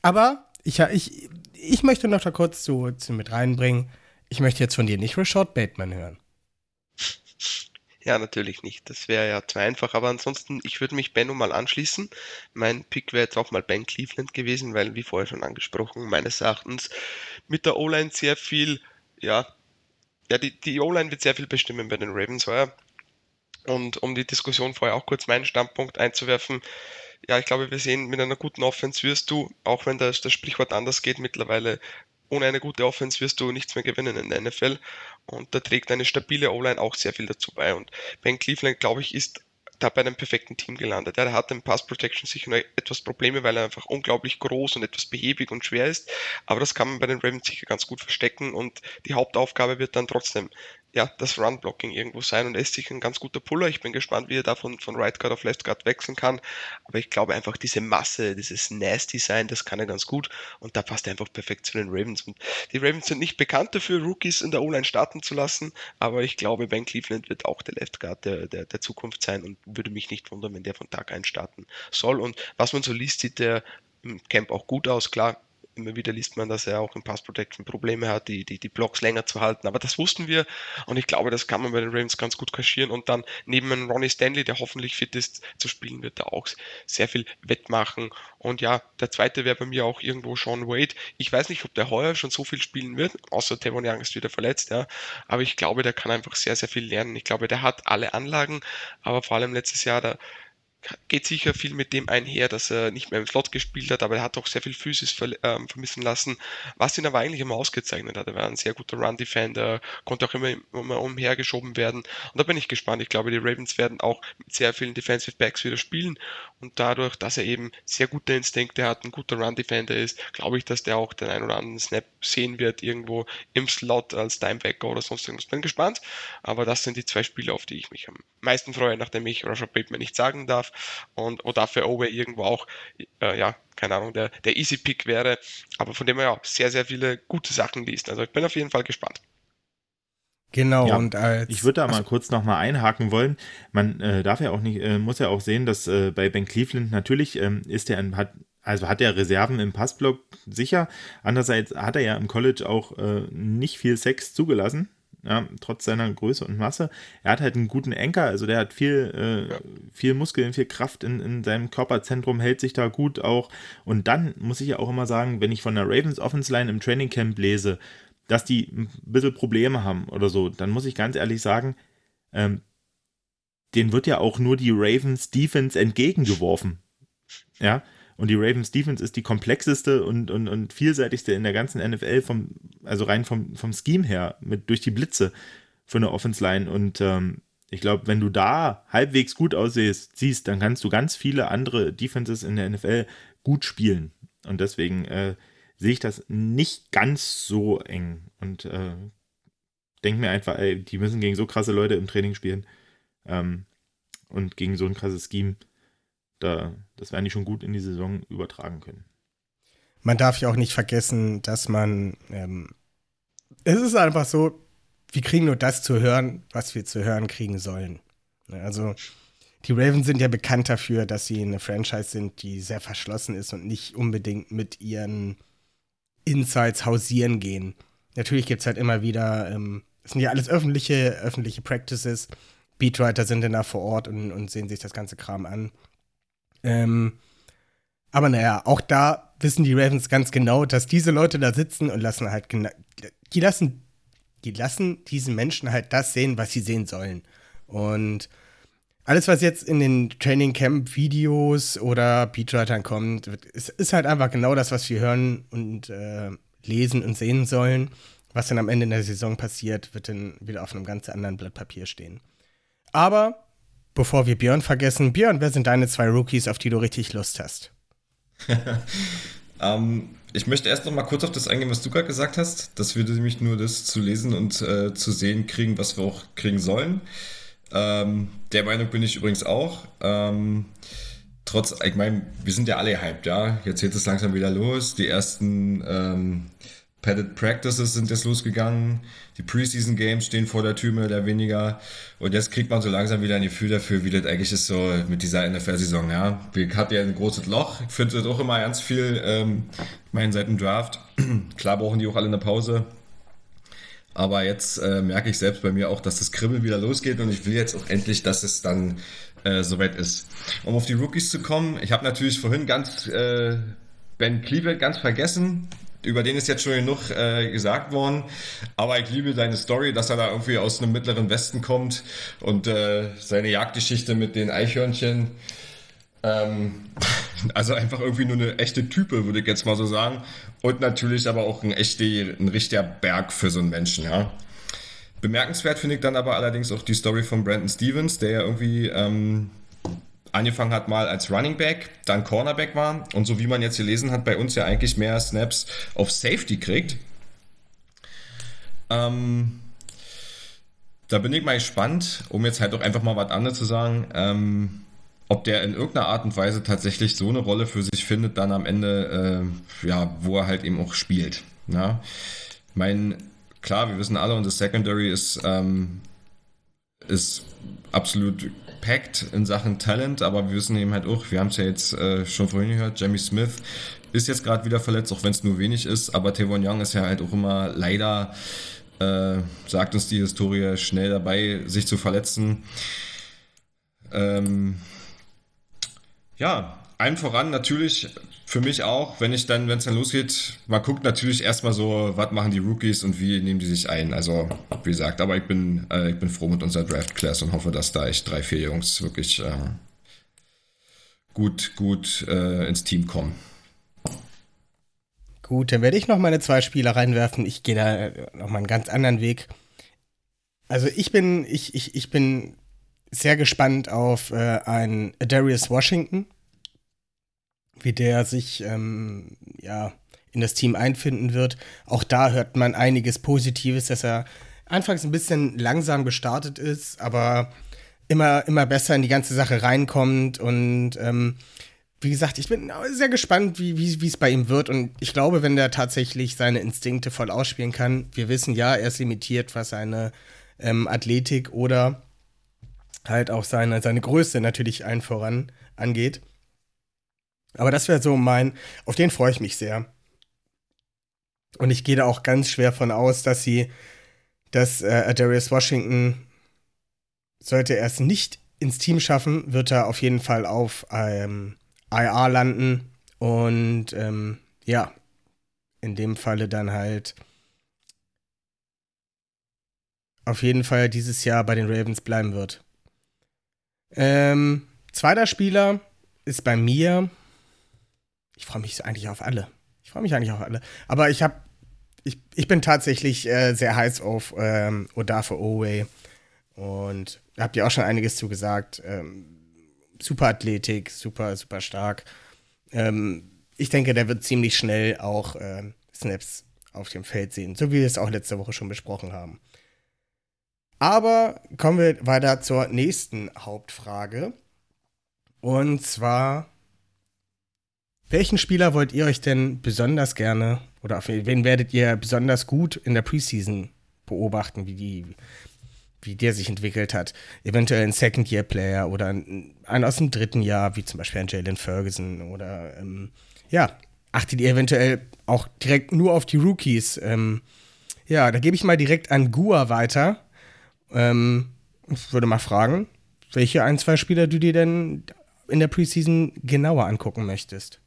Aber ich, ich, ich möchte noch da kurz zu, zu mit reinbringen. Ich möchte jetzt von dir nicht Richard Bateman hören. Ja, natürlich nicht. Das wäre ja zu einfach. Aber ansonsten, ich würde mich Benno mal anschließen. Mein Pick wäre jetzt auch mal Ben Cleveland gewesen, weil, wie vorher schon angesprochen, meines Erachtens mit der O-Line sehr viel, ja, ja, die, die O-Line wird sehr viel bestimmen bei den Ravens heuer. Und um die Diskussion vorher auch kurz meinen Standpunkt einzuwerfen, ja, ich glaube, wir sehen, mit einer guten Offense wirst du, auch wenn das, das Sprichwort anders geht, mittlerweile ohne eine gute Offense wirst du nichts mehr gewinnen in der NFL. Und da trägt eine stabile O-Line auch sehr viel dazu bei. Und Ben Cleveland, glaube ich, ist da bei einem perfekten Team gelandet. Er hat im Pass Protection sicher noch etwas Probleme, weil er einfach unglaublich groß und etwas behäbig und schwer ist. Aber das kann man bei den Ravens sicher ganz gut verstecken und die Hauptaufgabe wird dann trotzdem ja, das Run-Blocking irgendwo sein und er ist sicher ein ganz guter Puller. Ich bin gespannt, wie er da von, von Right Guard auf Left Guard wechseln kann. Aber ich glaube einfach, diese Masse, dieses Nasty-Sein, das kann er ganz gut und da passt er einfach perfekt zu den Ravens. Und die Ravens sind nicht bekannt dafür, Rookies in der O-Line starten zu lassen, aber ich glaube, Ben Cleveland wird auch der Left Guard der, der, der Zukunft sein und würde mich nicht wundern, wenn der von Tag 1 starten soll. Und was man so liest, sieht der im Camp auch gut aus. Klar, immer wieder liest man, dass er auch im Pass Protection Probleme hat, die, die, die Blocks länger zu halten. Aber das wussten wir und ich glaube, das kann man bei den Ravens ganz gut kaschieren. Und dann neben einem Ronnie Stanley, der hoffentlich fit ist, zu spielen, wird er auch sehr viel wettmachen. Und ja, der zweite wäre bei mir auch irgendwo Sean Wade. Ich weiß nicht, ob der heuer schon so viel spielen wird, außer Tevon Young ist wieder verletzt, ja. Aber ich glaube, der kann einfach sehr, sehr viel lernen. Ich glaube, der hat alle Anlagen, aber vor allem letztes Jahr, da geht sicher viel mit dem einher, dass er nicht mehr im Slot gespielt hat, aber er hat auch sehr viel Physis ver ähm, vermissen lassen, was ihn aber eigentlich immer ausgezeichnet hat. Er war ein sehr guter Run-Defender, konnte auch immer, immer umhergeschoben werden. Und da bin ich gespannt. Ich glaube, die Ravens werden auch mit sehr vielen Defensive Backs wieder spielen. Und dadurch, dass er eben sehr gute Instinkte hat, ein guter Run-Defender ist, glaube ich, dass der auch den einen oder anderen Snap sehen wird, irgendwo im Slot als Dimebacker oder sonst irgendwas. Bin gespannt. Aber das sind die zwei Spiele, auf die ich mich am meisten freue, nachdem ich Rashad Bateman nicht sagen darf und oder für Owe irgendwo auch, äh, ja, keine Ahnung, der, der Easy Pick wäre, aber von dem er ja sehr, sehr viele gute Sachen liest. Also ich bin auf jeden Fall gespannt. Genau, ja, und als, ich würde da mal kurz nochmal einhaken wollen. Man äh, darf ja auch nicht, äh, muss ja auch sehen, dass äh, bei Ben Cleveland natürlich ähm, ist er hat also hat er Reserven im Passblock sicher. Andererseits hat er ja im College auch äh, nicht viel Sex zugelassen ja, trotz seiner Größe und Masse. Er hat halt einen guten Anker, also der hat viel, äh, viel Muskeln, viel Kraft in, in seinem Körperzentrum, hält sich da gut auch. Und dann muss ich ja auch immer sagen, wenn ich von der Ravens Offense Line im Training Camp lese, dass die ein bisschen Probleme haben oder so, dann muss ich ganz ehrlich sagen, ähm, denen wird ja auch nur die Ravens Defense entgegengeworfen. Ja, und die Ravens Defense ist die komplexeste und, und, und vielseitigste in der ganzen NFL, vom, also rein vom, vom Scheme her, mit durch die Blitze für eine Offense Line. Und ähm, ich glaube, wenn du da halbwegs gut aussiehst, siehst, dann kannst du ganz viele andere Defenses in der NFL gut spielen. Und deswegen äh, sehe ich das nicht ganz so eng. Und äh, denke mir einfach, ey, die müssen gegen so krasse Leute im Training spielen. Ähm, und gegen so ein krasses Scheme da, das werden die schon gut in die Saison übertragen können. Man darf ja auch nicht vergessen, dass man, ähm, es ist einfach so, wir kriegen nur das zu hören, was wir zu hören kriegen sollen. Also die Ravens sind ja bekannt dafür, dass sie eine Franchise sind, die sehr verschlossen ist und nicht unbedingt mit ihren Insights hausieren gehen. Natürlich gibt es halt immer wieder, ähm, es sind ja alles öffentliche, öffentliche Practices. Beatwriter sind dann da vor Ort und, und sehen sich das ganze Kram an. Ähm, aber naja, auch da wissen die Ravens ganz genau, dass diese Leute da sitzen und lassen halt die lassen, die lassen diesen Menschen halt das sehen, was sie sehen sollen. Und alles, was jetzt in den Training Camp Videos oder Beatwritern kommt, ist, ist, halt einfach genau das, was wir hören und äh, lesen und sehen sollen. Was dann am Ende in der Saison passiert, wird dann wieder auf einem ganz anderen Blatt Papier stehen. Aber Bevor wir Björn vergessen, Björn, wer sind deine zwei Rookies, auf die du richtig Lust hast? ähm, ich möchte erst noch mal kurz auf das eingehen, was du gerade gesagt hast, dass wir nämlich nur das zu lesen und äh, zu sehen kriegen, was wir auch kriegen sollen. Ähm, der Meinung bin ich übrigens auch. Ähm, trotz, ich meine, wir sind ja alle hyped, ja. Jetzt geht es langsam wieder los. Die ersten ähm, Padded Practices sind jetzt losgegangen. Die Preseason Games stehen vor der Tür mehr oder weniger. Und jetzt kriegt man so langsam wieder ein Gefühl dafür, wie das eigentlich ist so mit dieser NFL-Saison. Ja, wir hatten ja ein großes Loch. Ich finde das auch immer ganz viel. Ähm, ich meine, seit dem Draft. Klar brauchen die auch alle eine Pause. Aber jetzt äh, merke ich selbst bei mir auch, dass das Kribbeln wieder losgeht und ich will jetzt auch endlich, dass es dann äh, soweit ist. Um auf die Rookies zu kommen, ich habe natürlich vorhin ganz äh, Ben Cleveland ganz vergessen über den ist jetzt schon genug äh, gesagt worden. Aber ich liebe seine Story, dass er da irgendwie aus einem mittleren Westen kommt und äh, seine Jagdgeschichte mit den Eichhörnchen. Ähm, also einfach irgendwie nur eine echte Type, würde ich jetzt mal so sagen. Und natürlich aber auch ein echter, ein richtiger Berg für so einen Menschen, ja. Bemerkenswert finde ich dann aber allerdings auch die Story von Brandon Stevens, der ja irgendwie ähm, angefangen hat mal als Running Back, dann Cornerback war und so wie man jetzt gelesen hat, bei uns ja eigentlich mehr Snaps auf Safety kriegt. Ähm, da bin ich mal gespannt, um jetzt halt auch einfach mal was anderes zu sagen, ähm, ob der in irgendeiner Art und Weise tatsächlich so eine Rolle für sich findet, dann am Ende, äh, ja, wo er halt eben auch spielt. Ja. Mein, klar, wir wissen alle, unser Secondary ist, ähm, ist absolut packed in Sachen Talent, aber wir wissen eben halt auch, wir haben es ja jetzt äh, schon vorhin gehört, Jamie Smith ist jetzt gerade wieder verletzt, auch wenn es nur wenig ist, aber Tavon Young ist ja halt auch immer leider äh, sagt uns die Historie, schnell dabei, sich zu verletzen. Ähm, ja, allen voran natürlich für mich auch, wenn ich dann, wenn es dann losgeht, man guckt natürlich erstmal so, was machen die Rookies und wie nehmen die sich ein. Also, wie gesagt, aber ich bin, äh, ich bin froh mit unserer Draft Class und hoffe, dass da echt drei, vier Jungs wirklich äh, gut, gut äh, ins Team kommen. Gut, dann werde ich noch meine zwei Spieler reinwerfen. Ich gehe da noch mal einen ganz anderen Weg. Also ich bin, ich, ich, ich bin sehr gespannt auf äh, einen Darius Washington, wie der sich ähm, ja, in das Team einfinden wird. Auch da hört man einiges Positives, dass er anfangs ein bisschen langsam gestartet ist, aber immer, immer besser in die ganze Sache reinkommt und ähm, wie gesagt, ich bin sehr gespannt, wie, wie es bei ihm wird. Und ich glaube, wenn der tatsächlich seine Instinkte voll ausspielen kann, wir wissen ja, er ist limitiert, was seine ähm, Athletik oder halt auch seine, seine Größe natürlich allen voran angeht. Aber das wäre so mein, auf den freue ich mich sehr. Und ich gehe da auch ganz schwer von aus, dass sie, dass äh, Darius Washington, sollte er es nicht ins Team schaffen, wird er auf jeden Fall auf ähm, IR landen und ähm, ja, in dem Falle dann halt auf jeden Fall dieses Jahr bei den Ravens bleiben wird. Ähm, zweiter Spieler ist bei mir. Ich freue mich eigentlich auf alle. Ich freue mich eigentlich auf alle. Aber ich habe, ich, ich bin tatsächlich äh, sehr heiß auf ähm, Odafe Owe. Und habt ihr auch schon einiges zu gesagt. Ähm, super Athletik, super, super stark. Ähm, ich denke, der wird ziemlich schnell auch äh, Snaps auf dem Feld sehen, so wie wir es auch letzte Woche schon besprochen haben. Aber kommen wir weiter zur nächsten Hauptfrage. Und zwar, welchen Spieler wollt ihr euch denn besonders gerne oder auf wen werdet ihr besonders gut in der Preseason beobachten, wie die, wie der sich entwickelt hat. Eventuell ein Second-Year-Player oder ein, ein, aus dem dritten Jahr, wie zum Beispiel ein Jalen Ferguson oder ähm, ja, achtet ihr eventuell auch direkt nur auf die Rookies. Ähm, ja, da gebe ich mal direkt an Gua weiter. Ähm, ich würde mal fragen, welche ein, zwei Spieler du dir denn in der Preseason genauer angucken möchtest.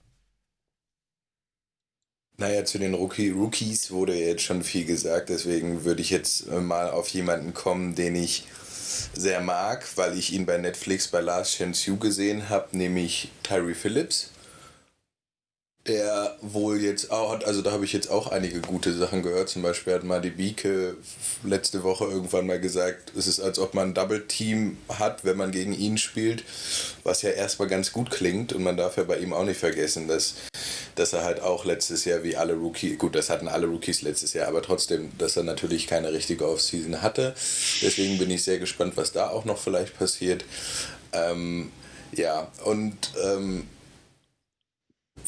Naja, zu den Rookie Rookies wurde jetzt schon viel gesagt, deswegen würde ich jetzt äh, mal auf jemanden kommen, den ich sehr mag, weil ich ihn bei Netflix bei Last Chance You gesehen habe, nämlich Tyree Phillips. Der wohl jetzt auch hat, also da habe ich jetzt auch einige gute Sachen gehört. Zum Beispiel hat Madi Bieke letzte Woche irgendwann mal gesagt, es ist, als ob man ein Double Team hat, wenn man gegen ihn spielt, was ja erstmal ganz gut klingt. Und man darf ja bei ihm auch nicht vergessen, dass dass er halt auch letztes Jahr wie alle Rookies, gut, das hatten alle Rookies letztes Jahr, aber trotzdem, dass er natürlich keine richtige Offseason hatte. Deswegen bin ich sehr gespannt, was da auch noch vielleicht passiert. Ähm, ja, und ähm,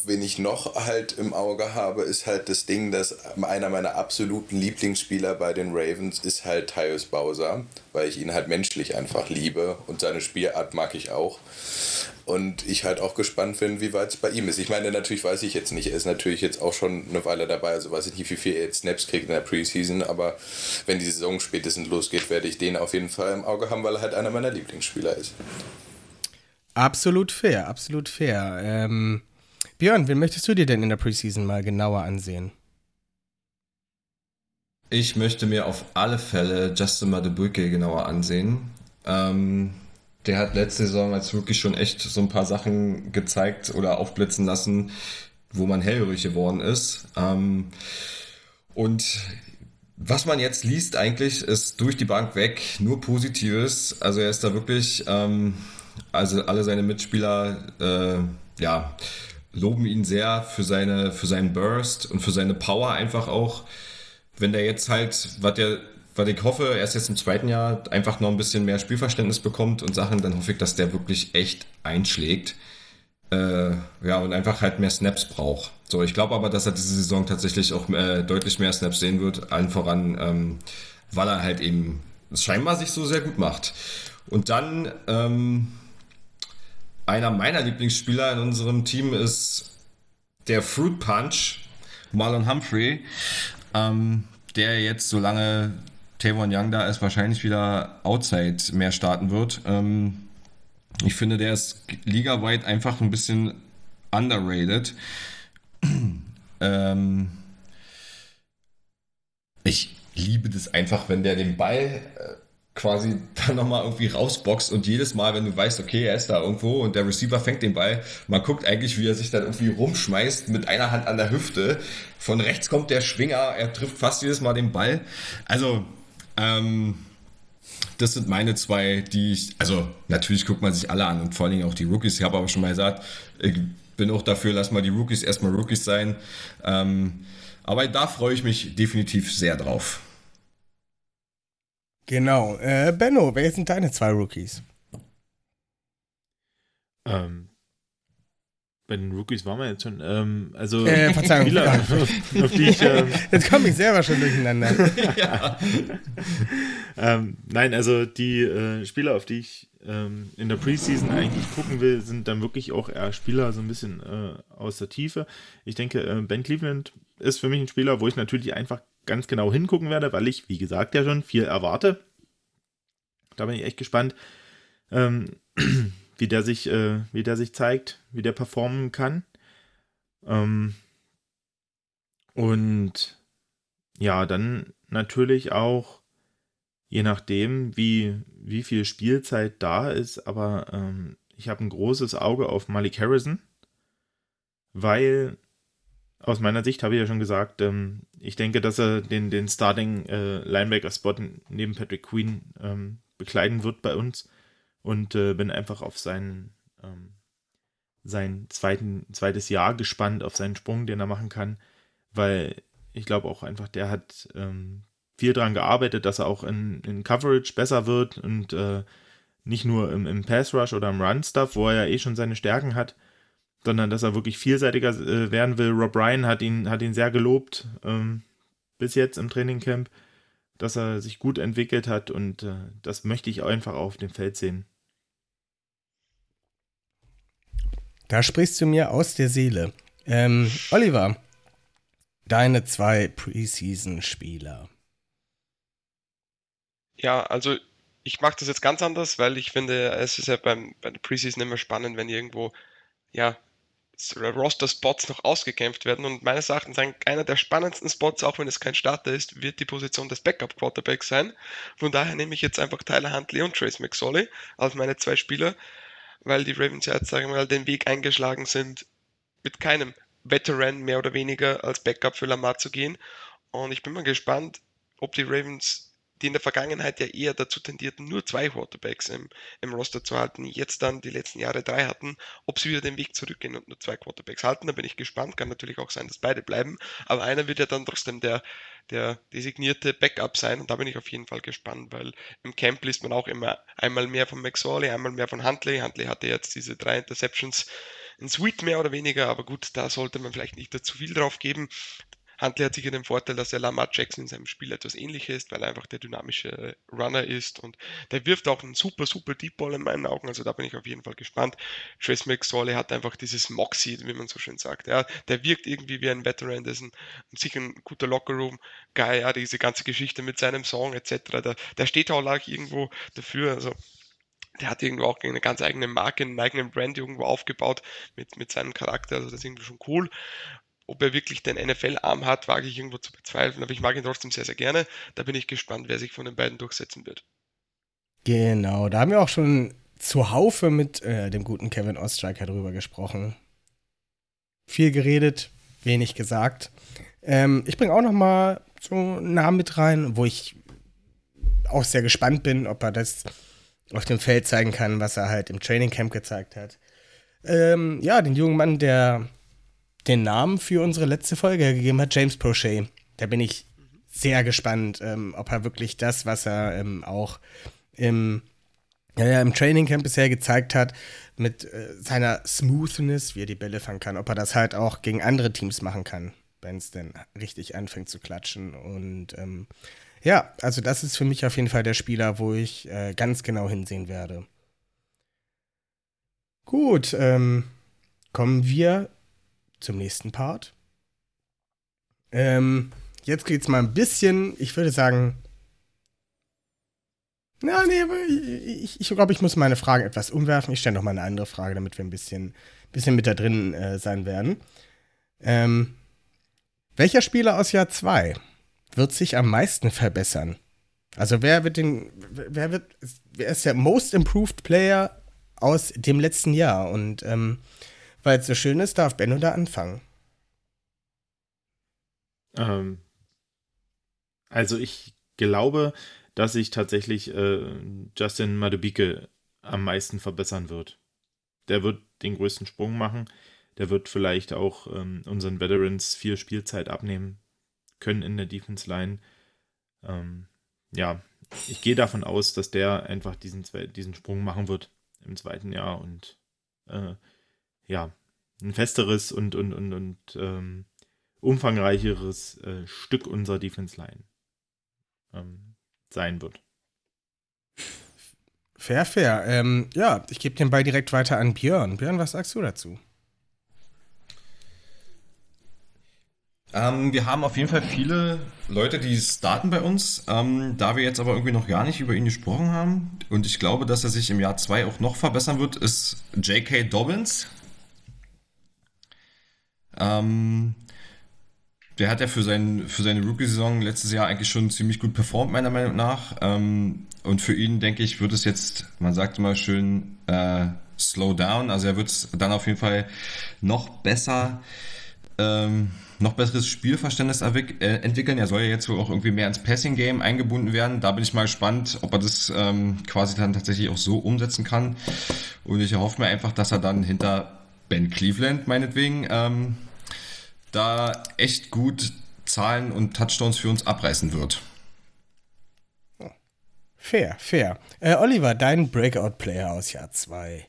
wen ich noch halt im Auge habe, ist halt das Ding, dass einer meiner absoluten Lieblingsspieler bei den Ravens ist halt Tyus Bowser, weil ich ihn halt menschlich einfach liebe und seine Spielart mag ich auch. Und ich halt auch gespannt bin, wie weit es bei ihm ist. Ich meine, natürlich weiß ich jetzt nicht, er ist natürlich jetzt auch schon eine Weile dabei, also weiß ich nicht, wie viel er jetzt Snaps kriegt in der Preseason, aber wenn die Saison spätestens losgeht, werde ich den auf jeden Fall im Auge haben, weil er halt einer meiner Lieblingsspieler ist. Absolut fair, absolut fair. Ähm, Björn, wen möchtest du dir denn in der Preseason mal genauer ansehen? Ich möchte mir auf alle Fälle Justin Madubuike genauer ansehen. Ähm, der hat letzte Saison als wirklich schon echt so ein paar Sachen gezeigt oder aufblitzen lassen, wo man hellhörig geworden ist. Ähm, und was man jetzt liest eigentlich, ist durch die Bank weg nur Positives. Also er ist da wirklich, ähm, also alle seine Mitspieler, äh, ja, loben ihn sehr für seine, für seinen Burst und für seine Power einfach auch. Wenn der jetzt halt, was der, was ich hoffe, er ist jetzt im zweiten Jahr einfach noch ein bisschen mehr Spielverständnis bekommt und Sachen, dann hoffe ich, dass der wirklich echt einschlägt. Äh, ja, und einfach halt mehr Snaps braucht. So, ich glaube aber, dass er diese Saison tatsächlich auch äh, deutlich mehr Snaps sehen wird, allen voran, ähm, weil er halt eben scheinbar sich so sehr gut macht. Und dann, ähm, einer meiner Lieblingsspieler in unserem Team ist der Fruit Punch, Marlon Humphrey, ähm, der jetzt, solange Tavon Young da ist, wahrscheinlich wieder Outside mehr starten wird. Ähm, ich finde, der ist ligaweit einfach ein bisschen underrated. ähm, ich liebe das einfach, wenn der den Ball äh, quasi dann nochmal irgendwie rausboxt und jedes Mal, wenn du weißt, okay, er ist da irgendwo und der Receiver fängt den Ball, man guckt eigentlich, wie er sich dann irgendwie rumschmeißt mit einer Hand an der Hüfte. Von rechts kommt der Schwinger, er trifft fast jedes Mal den Ball. Also, ähm, das sind meine zwei, die ich, also natürlich guckt man sich alle an und vor allen Dingen auch die Rookies. Ich habe aber schon mal gesagt, ich bin auch dafür, lass mal die Rookies erstmal Rookies sein. Ähm, aber da freue ich mich definitiv sehr drauf. Genau. Äh, Benno, wer sind deine zwei Rookies? Ähm, bei den Rookies waren wir jetzt schon. Ähm, also Äh, Verzeihung. Spieler, auf, auf die ich. Ähm, Jetzt komme ich selber schon durcheinander. ja. ähm, nein, also die äh, Spieler, auf die ich ähm, in der Preseason eigentlich gucken will, sind dann wirklich auch eher Spieler so ein bisschen äh, aus der Tiefe. Ich denke, äh, Ben Cleveland ist für mich ein Spieler, wo ich natürlich einfach ganz genau hingucken werde, weil ich, wie gesagt, ja schon viel erwarte. Da bin ich echt gespannt, ähm, wie, der sich, äh, wie der sich zeigt, wie der performen kann. Ähm, und ja, dann natürlich auch, je nachdem, wie, wie viel Spielzeit da ist, aber ähm, ich habe ein großes Auge auf Malik Harrison, weil aus meiner Sicht habe ich ja schon gesagt, ähm, ich denke, dass er den, den Starting äh, Linebacker-Spot neben Patrick Queen ähm, bekleiden wird bei uns. Und äh, bin einfach auf seinen, ähm, sein zweiten, zweites Jahr gespannt, auf seinen Sprung, den er machen kann, weil ich glaube auch einfach, der hat ähm, viel daran gearbeitet, dass er auch in, in Coverage besser wird und äh, nicht nur im, im Pass Rush oder im Run-Stuff, wo er ja eh schon seine Stärken hat, sondern dass er wirklich vielseitiger äh, werden will. Rob Ryan hat ihn, hat ihn sehr gelobt ähm, bis jetzt im Trainingcamp, dass er sich gut entwickelt hat und äh, das möchte ich einfach auf dem Feld sehen. Da sprichst du mir aus der Seele. Ähm, Oliver, deine zwei Preseason-Spieler. Ja, also ich mache das jetzt ganz anders, weil ich finde, es ist ja beim, bei der Preseason immer spannend, wenn irgendwo ja, Roster-Spots noch ausgekämpft werden. Und meines Erachtens einer der spannendsten Spots, auch wenn es kein Starter ist, wird die Position des Backup-Quarterbacks sein. Von daher nehme ich jetzt einfach Tyler Huntley und Trace McSorley als meine zwei Spieler, weil die Ravens ja jetzt, sagen wir mal, den Weg eingeschlagen sind, mit keinem Veteran mehr oder weniger als Backup für Lamar zu gehen. Und ich bin mal gespannt, ob die Ravens die in der Vergangenheit ja eher dazu tendierten, nur zwei Quarterbacks im, im Roster zu halten, jetzt dann die letzten Jahre drei hatten, ob sie wieder den Weg zurückgehen und nur zwei Quarterbacks halten. Da bin ich gespannt. Kann natürlich auch sein, dass beide bleiben. Aber einer wird ja dann trotzdem der, der designierte Backup sein. Und da bin ich auf jeden Fall gespannt, weil im Camp liest man auch immer einmal mehr von McSorley, einmal mehr von Huntley. Huntley hatte jetzt diese drei Interceptions ein Sweet mehr oder weniger, aber gut, da sollte man vielleicht nicht zu viel drauf geben. Huntley hat sicher den Vorteil, dass er Lamar Jackson in seinem Spiel etwas ähnlich ist, weil er einfach der dynamische Runner ist und der wirft auch einen super, super Deep Ball in meinen Augen, also da bin ich auf jeden Fall gespannt. Trace McSorley hat einfach dieses Moxie, wie man so schön sagt, ja, der wirkt irgendwie wie ein Veteran, der ist ein, sicher ein guter Lockerroom-Guy, ja, diese ganze Geschichte mit seinem Song etc., der, der steht auch irgendwo dafür, also der hat irgendwo auch eine ganz eigene Marke, einen eigenen Brand irgendwo aufgebaut mit, mit seinem Charakter, also das ist irgendwie schon cool. Ob er wirklich den NFL-Arm hat, wage ich irgendwo zu bezweifeln, aber ich mag ihn trotzdem sehr, sehr gerne. Da bin ich gespannt, wer sich von den beiden durchsetzen wird. Genau, da haben wir auch schon zuhaufe mit äh, dem guten Kevin Ostreicher drüber gesprochen. Viel geredet, wenig gesagt. Ähm, ich bringe auch noch mal so einen Namen mit rein, wo ich auch sehr gespannt bin, ob er das auf dem Feld zeigen kann, was er halt im Training Camp gezeigt hat. Ähm, ja, den jungen Mann, der den Namen für unsere letzte Folge gegeben hat, James Prochet. Da bin ich sehr gespannt, ähm, ob er wirklich das, was er ähm, auch im, ja, im Training Camp bisher gezeigt hat, mit äh, seiner Smoothness, wie er die Bälle fangen kann, ob er das halt auch gegen andere Teams machen kann, wenn es denn richtig anfängt zu klatschen. Und ähm, ja, also das ist für mich auf jeden Fall der Spieler, wo ich äh, ganz genau hinsehen werde. Gut, ähm, kommen wir zum nächsten Part. Ähm, jetzt geht es mal ein bisschen, ich würde sagen. Na, nee, ich, ich glaube, ich muss meine Frage etwas umwerfen. Ich stelle noch mal eine andere Frage, damit wir ein bisschen, bisschen mit da drin äh, sein werden. Ähm, welcher Spieler aus Jahr 2 wird sich am meisten verbessern? Also wer wird den, wer wird, wer ist der Most Improved Player aus dem letzten Jahr. Und ähm, weil es so schön ist, darf Benno da anfangen. Ähm, also ich glaube, dass sich tatsächlich äh, Justin Madubike am meisten verbessern wird. Der wird den größten Sprung machen. Der wird vielleicht auch ähm, unseren Veterans viel Spielzeit abnehmen können in der Defense Line. Ähm, ja, ich gehe davon aus, dass der einfach diesen, diesen Sprung machen wird im zweiten Jahr und äh, ja, ein festeres und, und, und, und ähm, umfangreicheres äh, Stück unserer Defense Line ähm, sein wird. Fair, fair. Ähm, ja, ich gebe den Ball direkt weiter an Björn. Björn, was sagst du dazu? Ähm, wir haben auf jeden Fall viele Leute, die starten bei uns. Ähm, da wir jetzt aber irgendwie noch gar nicht über ihn gesprochen haben und ich glaube, dass er sich im Jahr 2 auch noch verbessern wird, ist J.K. Dobbins. Ähm, der hat ja für, sein, für seine Rookie-Saison letztes Jahr eigentlich schon ziemlich gut performt, meiner Meinung nach. Ähm, und für ihn, denke ich, wird es jetzt, man sagt immer schön, äh, slow down. Also er wird es dann auf jeden Fall noch besser. Ähm, noch besseres Spielverständnis äh, entwickeln. Er soll ja jetzt wohl auch irgendwie mehr ins Passing-Game eingebunden werden. Da bin ich mal gespannt, ob er das ähm, quasi dann tatsächlich auch so umsetzen kann. Und ich erhoffe mir einfach, dass er dann hinter Ben Cleveland meinetwegen ähm, da echt gut Zahlen und Touchdowns für uns abreißen wird. Fair, fair. Äh, Oliver, dein Breakout-Player aus Jahr 2.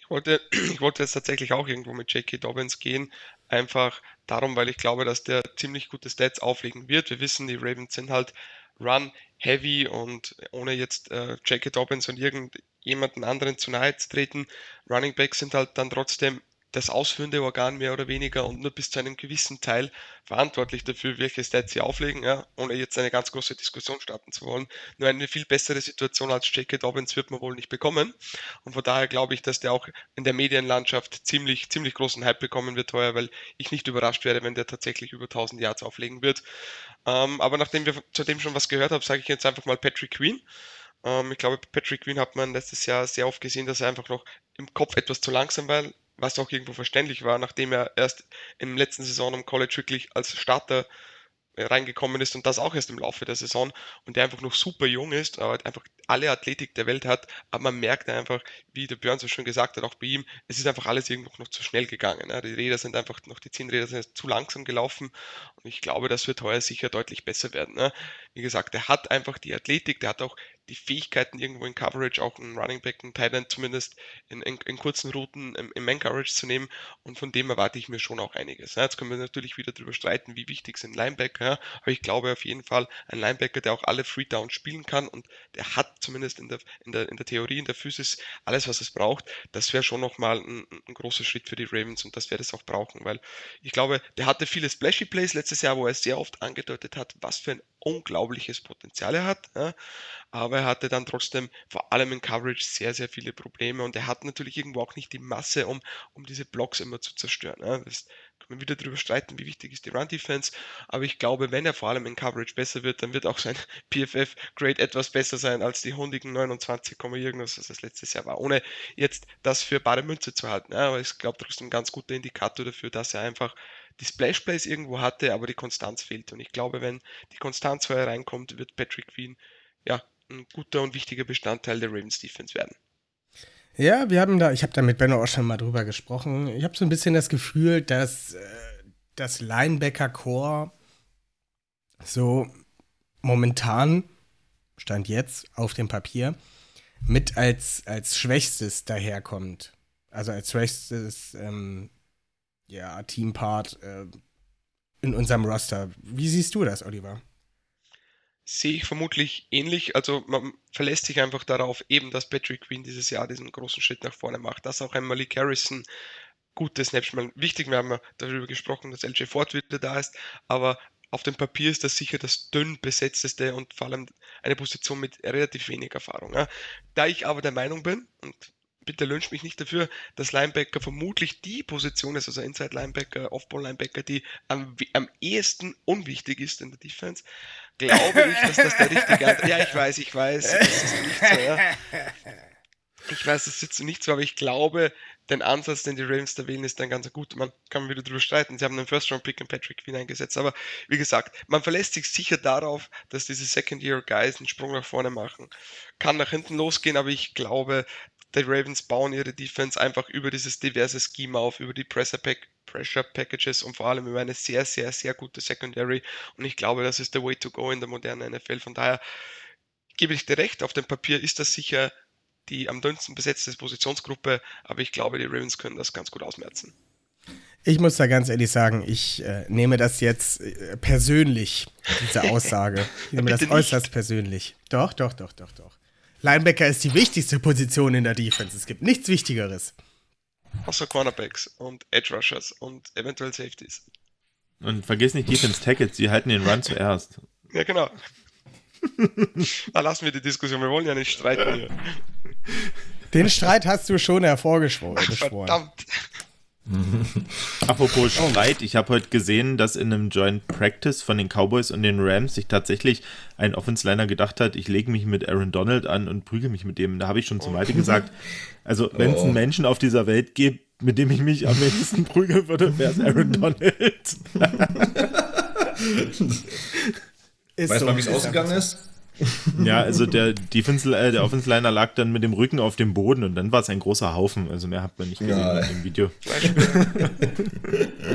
Ich wollte, ich wollte jetzt tatsächlich auch irgendwo mit J.K. Dobbins gehen. Einfach darum, weil ich glaube, dass der ziemlich gute Stats auflegen wird. Wir wissen, die Ravens sind halt Run Heavy und ohne jetzt äh, J.K. Dobbins und irgendjemanden anderen zu nahe zu treten, Running Backs sind halt dann trotzdem das ausführende Organ mehr oder weniger und nur bis zu einem gewissen Teil verantwortlich dafür, welche Stats sie auflegen, ja, ohne jetzt eine ganz große Diskussion starten zu wollen. Nur eine viel bessere Situation als J.K. Dobbins wird man wohl nicht bekommen. Und von daher glaube ich, dass der auch in der Medienlandschaft ziemlich, ziemlich großen Hype bekommen wird heuer, weil ich nicht überrascht werde, wenn der tatsächlich über 1000 Yards auflegen wird. Ähm, aber nachdem wir zudem schon was gehört haben, sage ich jetzt einfach mal Patrick Queen. Ähm, ich glaube, Patrick Queen hat man letztes Jahr sehr oft gesehen, dass er einfach noch im Kopf etwas zu langsam war, was auch irgendwo verständlich war, nachdem er erst im letzten Saison am College wirklich als Starter äh, reingekommen ist und das auch erst im Laufe der Saison und der einfach noch super jung ist, aber einfach alle Athletik der Welt hat, aber man merkt einfach, wie der Björn so schon gesagt hat, auch bei ihm, es ist einfach alles irgendwo noch zu schnell gegangen. Ja. Die Räder sind einfach noch, die Zehnräder sind zu langsam gelaufen und ich glaube, das wird heuer sicher deutlich besser werden. Ja. Wie gesagt, er hat einfach die Athletik, der hat auch die Fähigkeiten irgendwo in Coverage, auch einen Running Back, einen Tight zumindest in, in, in kurzen Routen im, im Man-Coverage zu nehmen und von dem erwarte ich mir schon auch einiges. Ja. Jetzt können wir natürlich wieder darüber streiten, wie wichtig sind Linebacker, aber ich glaube auf jeden Fall ein Linebacker, der auch alle Free Downs spielen kann und der hat zumindest in der, in der, in der Theorie, in der Physis alles, was es braucht, das wäre schon nochmal ein, ein großer Schritt für die Ravens und das wäre es auch brauchen, weil ich glaube, der hatte viele Splashy Plays letztes Jahr, wo er sehr oft angedeutet hat, was für ein unglaubliches Potenzial er hat. Ja. Aber er hatte dann trotzdem vor allem in Coverage sehr, sehr viele Probleme und er hat natürlich irgendwo auch nicht die Masse, um, um diese Blocks immer zu zerstören. Ja. Das wir wieder darüber streiten, wie wichtig ist die Run-Defense. Aber ich glaube, wenn er vor allem in Coverage besser wird, dann wird auch sein PFF-Grade etwas besser sein als die hundigen 29, irgendwas, was das letztes Jahr war. Ohne jetzt das für bare Münze zu halten. Ja. Aber ich glaube trotzdem ein ganz guter Indikator dafür, dass er einfach die Splash Plays irgendwo hatte, aber die Konstanz fehlt. Und ich glaube, wenn die Konstanz vorher reinkommt, wird Patrick Queen ja ein guter und wichtiger Bestandteil der Ravens Defense werden. Ja, wir haben da, ich habe da mit Benno auch schon mal drüber gesprochen. Ich habe so ein bisschen das Gefühl, dass äh, das Linebacker-Core so momentan, stand jetzt auf dem Papier, mit als, als schwächstes daherkommt. Also als schwächstes ähm, ja, Teampart äh, in unserem Roster. Wie siehst du das, Oliver? Sehe ich vermutlich ähnlich. Also man verlässt sich einfach darauf, eben, dass Patrick Queen dieses Jahr diesen großen Schritt nach vorne macht, dass auch ein Malik Harrison gute Snaps spielen. Wichtig, wir haben ja darüber gesprochen, dass LJ Ford wieder da ist, aber auf dem Papier ist das sicher das dünn besetzteste und vor allem eine Position mit relativ wenig Erfahrung. Ja. Da ich aber der Meinung bin, und bitte lyncht mich nicht dafür, dass Linebacker vermutlich die Position ist, also Inside Linebacker, Offball Linebacker, die am, am ehesten unwichtig ist in der Defense, glaube ich, dass das der richtige Antwort Ja, ich weiß, ich weiß, das ist nicht so, ja. Ich weiß, das ist jetzt nicht so, aber ich glaube, den Ansatz, den die Ravens da wählen, ist dann ganz gut. Man kann wieder drüber streiten. Sie haben einen First-Round-Pick in Patrick Queen eingesetzt. Aber wie gesagt, man verlässt sich sicher darauf, dass diese Second-Year-Guys einen Sprung nach vorne machen. Kann nach hinten losgehen, aber ich glaube, die Ravens bauen ihre Defense einfach über dieses diverse Scheme auf, über die Pressure, Pack, Pressure Packages und vor allem über eine sehr, sehr, sehr gute Secondary. Und ich glaube, das ist der Way to go in der modernen NFL. Von daher gebe ich dir recht, auf dem Papier ist das sicher die am dünnsten besetzte Positionsgruppe, aber ich glaube, die Ravens können das ganz gut ausmerzen. Ich muss da ganz ehrlich sagen, ich äh, nehme das jetzt äh, persönlich, diese Aussage. Ich nehme das äußerst nicht. persönlich. Doch, doch, doch, doch, doch. Linebacker ist die wichtigste Position in der Defense. Es gibt nichts Wichtigeres. Außer Cornerbacks und Edge Rushers und eventuell Safeties. Und vergiss nicht Defense Tackles, die halten den Run zuerst. Ja, genau. da lassen wir die Diskussion, wir wollen ja nicht streiten hier. Den Streit hast du schon hervorgeschworen. Ach, verdammt. Apropos Streit, ich habe heute gesehen, dass in einem Joint Practice von den Cowboys und den Rams sich tatsächlich ein Offensliner gedacht hat, ich lege mich mit Aaron Donald an und prüge mich mit dem. Da habe ich schon zum Malte gesagt, also wenn es einen oh. Menschen auf dieser Welt gibt, mit dem ich mich am wenigsten prügeln würde, wäre es Aaron Donald. weißt du, so, wie es ausgegangen ist? Ja, also der Defense, äh, der Offense Liner lag dann mit dem Rücken auf dem Boden und dann war es ein großer Haufen. Also mehr hat man nicht gesehen ja. in dem Video.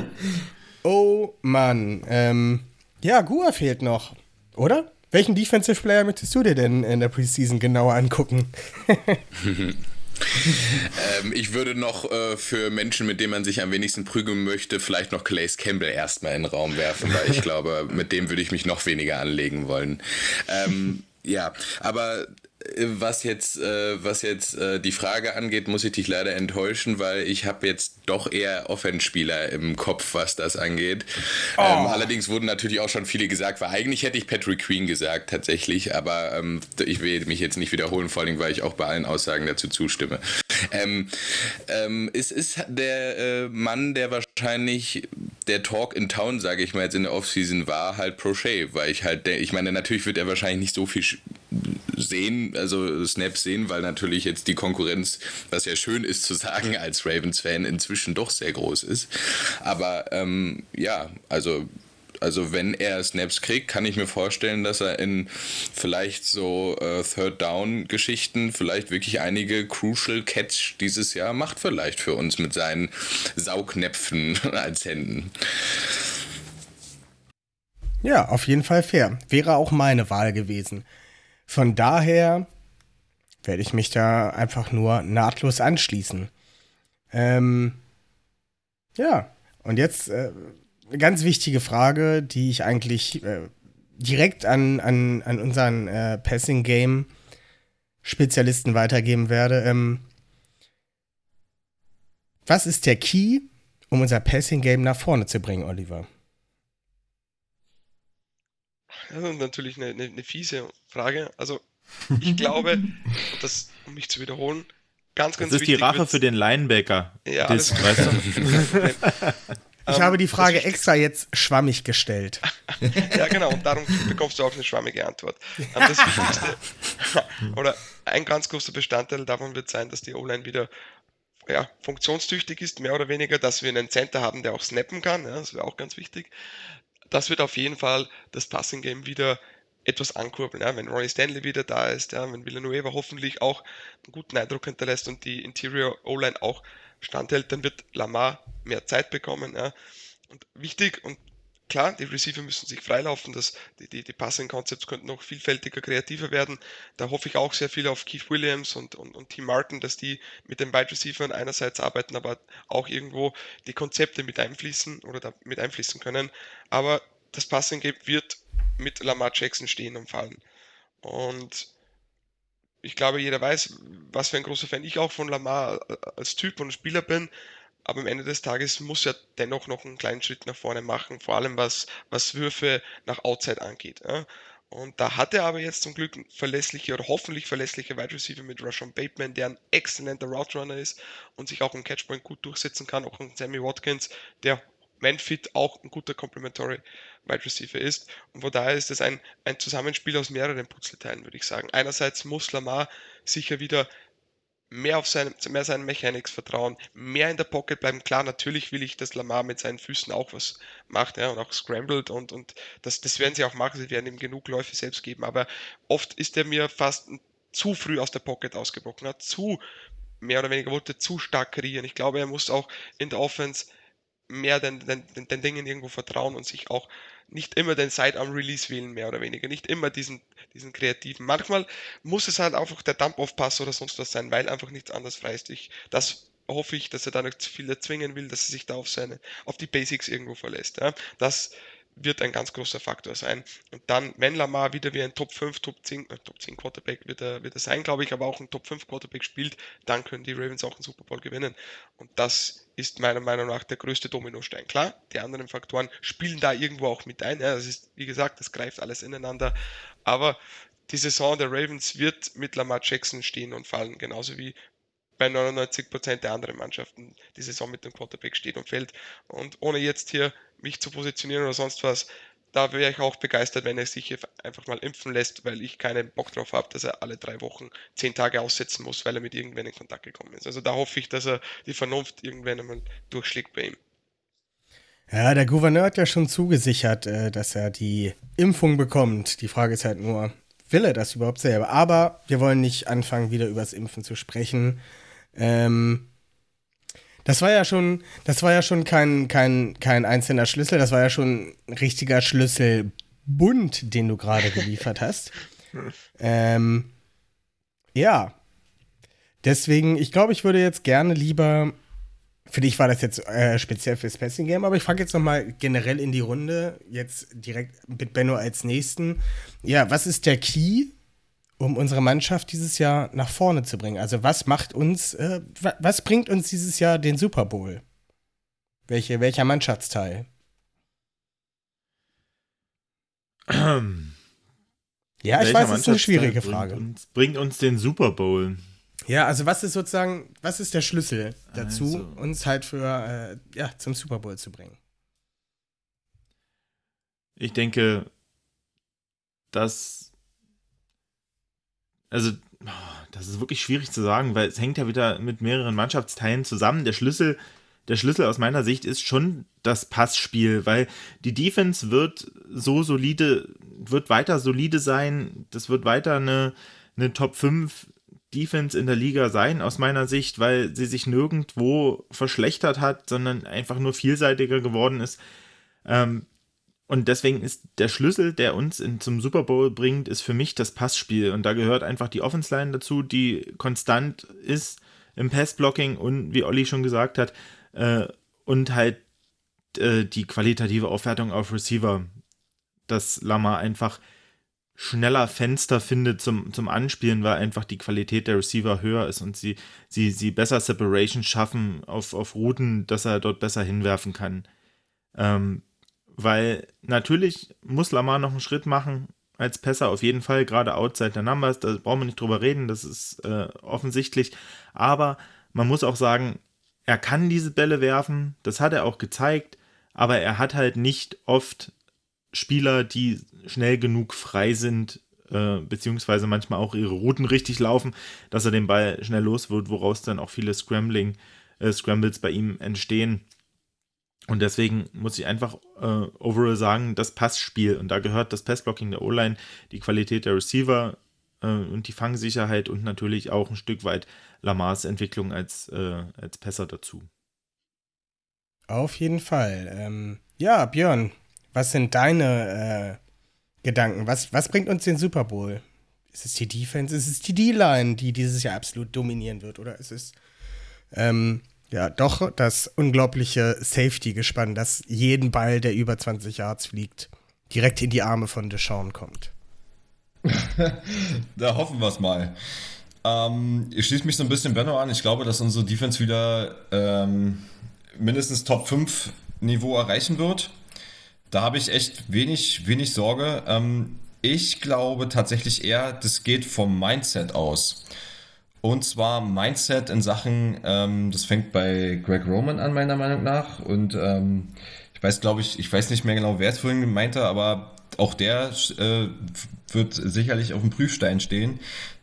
oh Mann. Ähm, ja, Gua fehlt noch, oder? Welchen Defensive Player möchtest du dir denn in der Preseason genauer angucken? ähm, ich würde noch äh, für Menschen, mit denen man sich am wenigsten prügeln möchte, vielleicht noch Clays Campbell erstmal in den Raum werfen, weil ich glaube, mit dem würde ich mich noch weniger anlegen wollen. Ähm, ja, aber was jetzt, äh, was jetzt äh, die Frage angeht, muss ich dich leider enttäuschen, weil ich habe jetzt doch eher Offenspieler im Kopf, was das angeht. Oh. Ähm, allerdings wurden natürlich auch schon viele gesagt, weil eigentlich hätte ich Patrick Queen gesagt, tatsächlich, aber ähm, ich will mich jetzt nicht wiederholen, vor allem, weil ich auch bei allen Aussagen dazu zustimme. Ähm, ähm, es ist der äh, Mann, der wahrscheinlich der Talk in Town, sage ich mal jetzt in der Offseason war, halt Prochet, weil ich halt, ich meine, natürlich wird er wahrscheinlich nicht so viel sehen, also Snaps sehen, weil natürlich jetzt die Konkurrenz, was ja schön ist zu sagen als Ravens-Fan, inzwischen doch sehr groß ist. Aber ähm, ja, also also wenn er Snaps kriegt, kann ich mir vorstellen, dass er in vielleicht so äh, Third Down Geschichten vielleicht wirklich einige Crucial Catch dieses Jahr macht vielleicht für uns mit seinen Saugnäpfen als Händen. Ja, auf jeden Fall fair. Wäre auch meine Wahl gewesen. Von daher werde ich mich da einfach nur nahtlos anschließen. Ähm, ja, und jetzt äh, eine ganz wichtige Frage, die ich eigentlich äh, direkt an, an, an unseren äh, Passing Game Spezialisten weitergeben werde. Ähm, was ist der Key, um unser Passing Game nach vorne zu bringen, Oliver? Das ist natürlich eine, eine, eine fiese Frage. Also, ich glaube, das, um mich zu wiederholen, ganz, ganz Das ist die Rache für den Linebacker. Ja, das, weißt du? Ich um, habe die Frage extra jetzt schwammig gestellt. ja, genau, und darum bekommst du auch eine schwammige Antwort. Das Wichtigste, oder ein ganz großer Bestandteil davon wird sein, dass die O-Line wieder ja, funktionstüchtig ist, mehr oder weniger, dass wir einen Center haben, der auch snappen kann, ja, das wäre auch ganz wichtig das wird auf jeden Fall das Passing Game wieder etwas ankurbeln. Ja? Wenn Ronnie Stanley wieder da ist, ja? wenn Villanueva hoffentlich auch einen guten Eindruck hinterlässt und die Interior O-Line auch standhält, dann wird Lamar mehr Zeit bekommen. Ja? Und wichtig und klar, die Receiver müssen sich freilaufen, das, die, die, die Passing Concepts könnten noch vielfältiger, kreativer werden. Da hoffe ich auch sehr viel auf Keith Williams und, und, und Team Martin, dass die mit den Wide Receivers einerseits arbeiten, aber auch irgendwo die Konzepte mit einfließen oder mit einfließen können. Aber das Passing Game wird mit Lamar Jackson stehen und fallen. Und ich glaube, jeder weiß, was für ein großer Fan ich auch von Lamar als Typ und Spieler bin aber am Ende des Tages muss er dennoch noch einen kleinen Schritt nach vorne machen, vor allem was, was Würfe nach Outside angeht. Ja. Und da hat er aber jetzt zum Glück verlässliche oder hoffentlich verlässliche Wide Receiver mit Rushon Bateman, der ein exzellenter Route Runner ist und sich auch im Catchpoint gut durchsetzen kann, auch Sammy Watkins, der Man-Fit auch ein guter Complementary Wide Receiver ist. Und von daher ist es ein, ein Zusammenspiel aus mehreren Puzzleteilen, würde ich sagen. Einerseits muss Lamar sicher wieder mehr auf seine, mehr seinen Mechanics vertrauen, mehr in der Pocket bleiben. Klar, natürlich will ich, dass Lamar mit seinen Füßen auch was macht ja, und auch scrambled und, und das, das werden sie auch machen. Sie werden ihm genug Läufe selbst geben, aber oft ist er mir fast zu früh aus der Pocket ausgebrochen, hat zu mehr oder weniger wollte zu stark kreieren. Ich glaube, er muss auch in der Offense mehr den, den, den Dingen irgendwo vertrauen und sich auch nicht immer den Sidearm-Release wählen, mehr oder weniger. Nicht immer diesen, diesen kreativen. Manchmal muss es halt einfach der Dump-Off-Pass oder sonst was sein, weil einfach nichts anderes frei ist. Ich, das hoffe ich, dass er da nicht zu viel erzwingen will, dass er sich da auf seine, auf die Basics irgendwo verlässt. Ja. Das wird ein ganz großer Faktor sein. Und dann, wenn Lamar wieder wie ein Top 5, Top 10, äh, Top 10 Quarterback wird er, wird er sein, glaube ich, aber auch ein Top 5 Quarterback spielt, dann können die Ravens auch einen Super Bowl gewinnen. Und das ist meiner Meinung nach der größte Dominostein. Klar, die anderen Faktoren spielen da irgendwo auch mit ein. Ja, das ist, wie gesagt, das greift alles ineinander. Aber die Saison der Ravens wird mit Lamar Jackson stehen und fallen, genauso wie bei 99% der anderen Mannschaften die Saison mit dem Quarterback steht und fällt. Und ohne jetzt hier mich zu positionieren oder sonst was, da wäre ich auch begeistert, wenn er sich einfach mal impfen lässt, weil ich keinen Bock drauf habe, dass er alle drei Wochen zehn Tage aussetzen muss, weil er mit irgendwen in Kontakt gekommen ist. Also da hoffe ich, dass er die Vernunft irgendwann einmal durchschlägt bei ihm. Ja, der Gouverneur hat ja schon zugesichert, äh, dass er die Impfung bekommt. Die Frage ist halt nur, will er das überhaupt selber? Aber wir wollen nicht anfangen, wieder über das Impfen zu sprechen. Ähm, das war ja schon, das war ja schon kein, kein, kein einzelner Schlüssel, das war ja schon ein richtiger Schlüsselbund, den du gerade geliefert hast. ähm, ja. Deswegen, ich glaube, ich würde jetzt gerne lieber. Für dich war das jetzt äh, speziell fürs Passing Game, aber ich frage jetzt nochmal generell in die Runde, jetzt direkt mit Benno als nächsten. Ja, was ist der Key um unsere Mannschaft dieses Jahr nach vorne zu bringen? Also was macht uns, äh, was bringt uns dieses Jahr den Super Bowl? Welche, welcher Mannschaftsteil? ja, ich weiß, das ist eine schwierige Frage. Bringt uns, bringt uns den Super Bowl. Ja, also was ist sozusagen, was ist der Schlüssel dazu, also. uns halt für, äh, ja, zum Super Bowl zu bringen? Ich denke, dass also das ist wirklich schwierig zu sagen, weil es hängt ja wieder mit mehreren Mannschaftsteilen zusammen. Der Schlüssel, der Schlüssel aus meiner Sicht ist schon das Passspiel, weil die Defense wird so solide, wird weiter solide sein. Das wird weiter eine, eine Top 5 Defense in der Liga sein, aus meiner Sicht, weil sie sich nirgendwo verschlechtert hat, sondern einfach nur vielseitiger geworden ist. Ähm, und deswegen ist der Schlüssel, der uns in, zum Super Bowl bringt, ist für mich das Passspiel. Und da gehört einfach die Offense Line dazu, die konstant ist im Passblocking und wie Olli schon gesagt hat, äh, und halt äh, die qualitative Aufwertung auf Receiver, dass Lama einfach schneller Fenster findet zum, zum Anspielen, weil einfach die Qualität der Receiver höher ist und sie, sie, sie besser Separation schaffen auf, auf Routen, dass er dort besser hinwerfen kann. Ähm, weil natürlich muss Lamar noch einen Schritt machen als Pässer, auf jeden Fall, gerade outside der Numbers, da brauchen wir nicht drüber reden, das ist äh, offensichtlich. Aber man muss auch sagen, er kann diese Bälle werfen, das hat er auch gezeigt, aber er hat halt nicht oft Spieler, die schnell genug frei sind, äh, beziehungsweise manchmal auch ihre Routen richtig laufen, dass er den Ball schnell los wird, woraus dann auch viele Scrambling, äh, Scrambles bei ihm entstehen. Und deswegen muss ich einfach äh, overall sagen, das Passspiel, und da gehört das Passblocking der O-Line, die Qualität der Receiver äh, und die Fangsicherheit und natürlich auch ein Stück weit Lamars Entwicklung als, äh, als Passer dazu. Auf jeden Fall. Ähm, ja, Björn, was sind deine äh, Gedanken? Was, was bringt uns den Super Bowl? Ist es die Defense? Ist es die D-Line, die dieses Jahr absolut dominieren wird? Oder ist es ähm, ja doch das unglaubliche Safety-Gespann, das jeden Ball, der über 20 Yards fliegt, direkt in die Arme von Deshaun kommt? da hoffen wir es mal. Ähm, ich schließe mich so ein bisschen Benno an. Ich glaube, dass unsere Defense wieder ähm, mindestens Top 5 Niveau erreichen wird. Da habe ich echt wenig, wenig Sorge. Ähm, ich glaube tatsächlich eher, das geht vom Mindset aus. Und zwar Mindset in Sachen, ähm, das fängt bei Greg Roman an, meiner Meinung nach. Und ähm, ich weiß, glaube ich, ich weiß nicht mehr genau, wer es vorhin meinte, aber auch der äh, wird sicherlich auf dem Prüfstein stehen.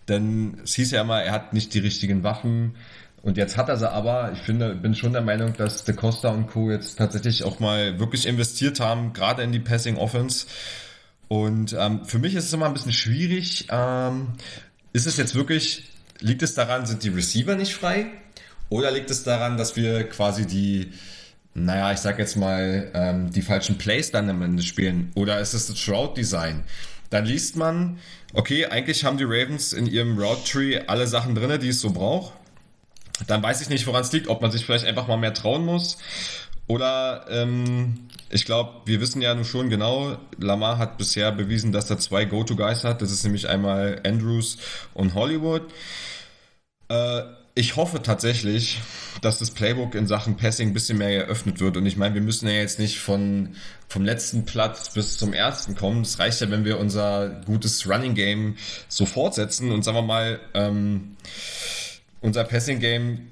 Denn es hieß ja immer, er hat nicht die richtigen Waffen. Und jetzt hat er sie aber. Ich finde, bin schon der Meinung, dass De Costa und Co. jetzt tatsächlich auch mal wirklich investiert haben, gerade in die Passing Offense. Und ähm, für mich ist es immer ein bisschen schwierig. Ähm, ist es jetzt wirklich, liegt es daran, sind die Receiver nicht frei? Oder liegt es daran, dass wir quasi die, naja, ich sag jetzt mal, ähm, die falschen Plays dann am Ende spielen? Oder ist es das Shroud-Design? Dann liest man, okay, eigentlich haben die Ravens in ihrem Route Tree alle Sachen drin, die es so braucht. Dann weiß ich nicht, woran es liegt, ob man sich vielleicht einfach mal mehr trauen muss. Oder ähm, ich glaube, wir wissen ja nun schon genau, Lamar hat bisher bewiesen, dass er zwei Go-To-Guys hat. Das ist nämlich einmal Andrews und Hollywood. Äh, ich hoffe tatsächlich, dass das Playbook in Sachen Passing ein bisschen mehr eröffnet wird. Und ich meine, wir müssen ja jetzt nicht von, vom letzten Platz bis zum ersten kommen. Es reicht ja, wenn wir unser gutes Running Game so fortsetzen und sagen wir mal, ähm, unser Passing Game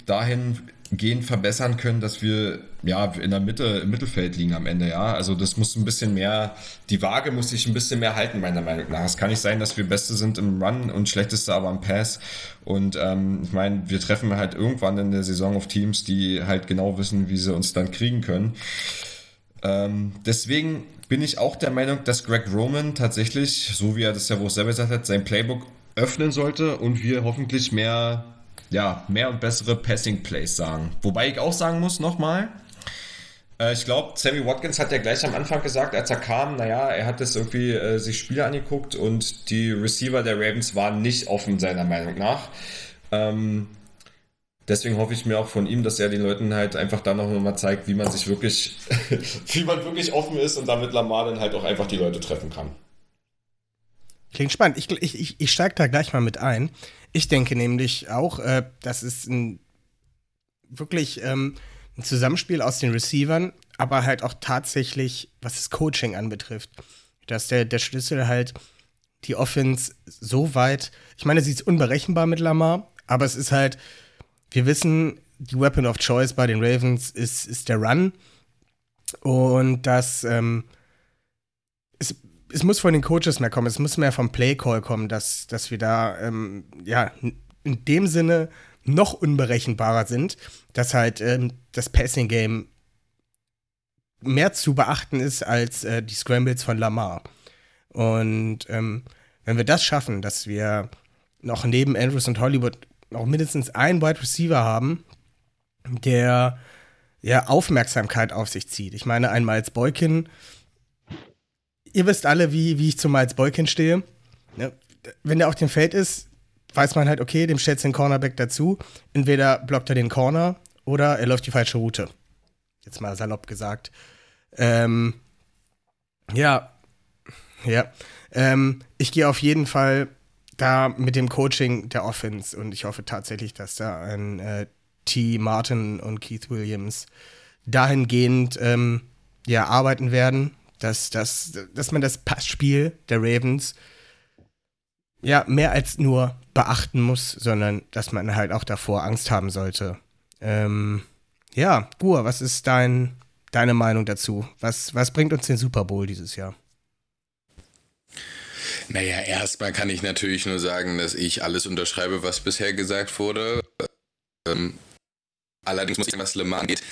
dahingehend verbessern können, dass wir ja in der Mitte, im Mittelfeld liegen am Ende, ja. Also das muss ein bisschen mehr, die Waage muss sich ein bisschen mehr halten, meiner Meinung nach. Es kann nicht sein, dass wir Beste sind im Run und Schlechteste aber im Pass. Und ähm, ich meine, wir treffen halt irgendwann in der Saison auf Teams, die halt genau wissen, wie sie uns dann kriegen können. Ähm, deswegen bin ich auch der Meinung, dass Greg Roman tatsächlich, so wie er das ja wohl selber gesagt hat, sein Playbook öffnen sollte und wir hoffentlich mehr ja, mehr und bessere Passing Plays sagen. Wobei ich auch sagen muss, nochmal, äh, ich glaube, Sammy Watkins hat ja gleich am Anfang gesagt, als er kam, naja, er hat es irgendwie äh, sich Spiele angeguckt und die Receiver der Ravens waren nicht offen, seiner Meinung nach. Ähm, deswegen hoffe ich mir auch von ihm, dass er den Leuten halt einfach dann noch mal zeigt, wie man sich wirklich, wie man wirklich offen ist und damit Lamar dann halt auch einfach die Leute treffen kann. Klingt spannend. Ich, ich, ich steige da gleich mal mit ein. Ich denke nämlich auch, äh, das ist ein wirklich ähm, ein Zusammenspiel aus den Receivern, aber halt auch tatsächlich, was das Coaching anbetrifft. Dass der, der Schlüssel halt die Offense so weit, ich meine, sie ist unberechenbar mit Lamar, aber es ist halt, wir wissen, die Weapon of Choice bei den Ravens ist, ist der Run. Und das, ähm, es, muss von den Coaches mehr kommen, es muss mehr vom Play Call kommen, dass, dass wir da, ähm, ja, in dem Sinne noch unberechenbarer sind, dass halt ähm, das Passing Game mehr zu beachten ist als äh, die Scrambles von Lamar. Und ähm, wenn wir das schaffen, dass wir noch neben Andrews und Hollywood noch mindestens einen Wide Receiver haben, der ja Aufmerksamkeit auf sich zieht. Ich meine, ein Miles Boykin, ihr wisst alle, wie, wie ich zu Miles Boykin stehe. Ne? Wenn der auf dem Feld ist, weiß man halt, okay, dem stellt den Cornerback dazu. Entweder blockt er den Corner oder er läuft die falsche Route. Jetzt mal salopp gesagt. Ähm, ja, ja. Ähm, ich gehe auf jeden Fall da mit dem Coaching der Offense und ich hoffe tatsächlich, dass da ein äh, T. Martin und Keith Williams dahingehend ähm, ja, arbeiten werden, dass, dass, dass man das Passspiel der Ravens ja mehr als nur beachten muss, sondern dass man halt auch davor Angst haben sollte. Ähm, ja, Gur, was ist dein, deine Meinung dazu? Was, was bringt uns den Super Bowl dieses Jahr? Naja, erstmal kann ich natürlich nur sagen, dass ich alles unterschreibe, was bisher gesagt wurde. Ähm, Allerdings muss ich sagen, was Le Mans angeht,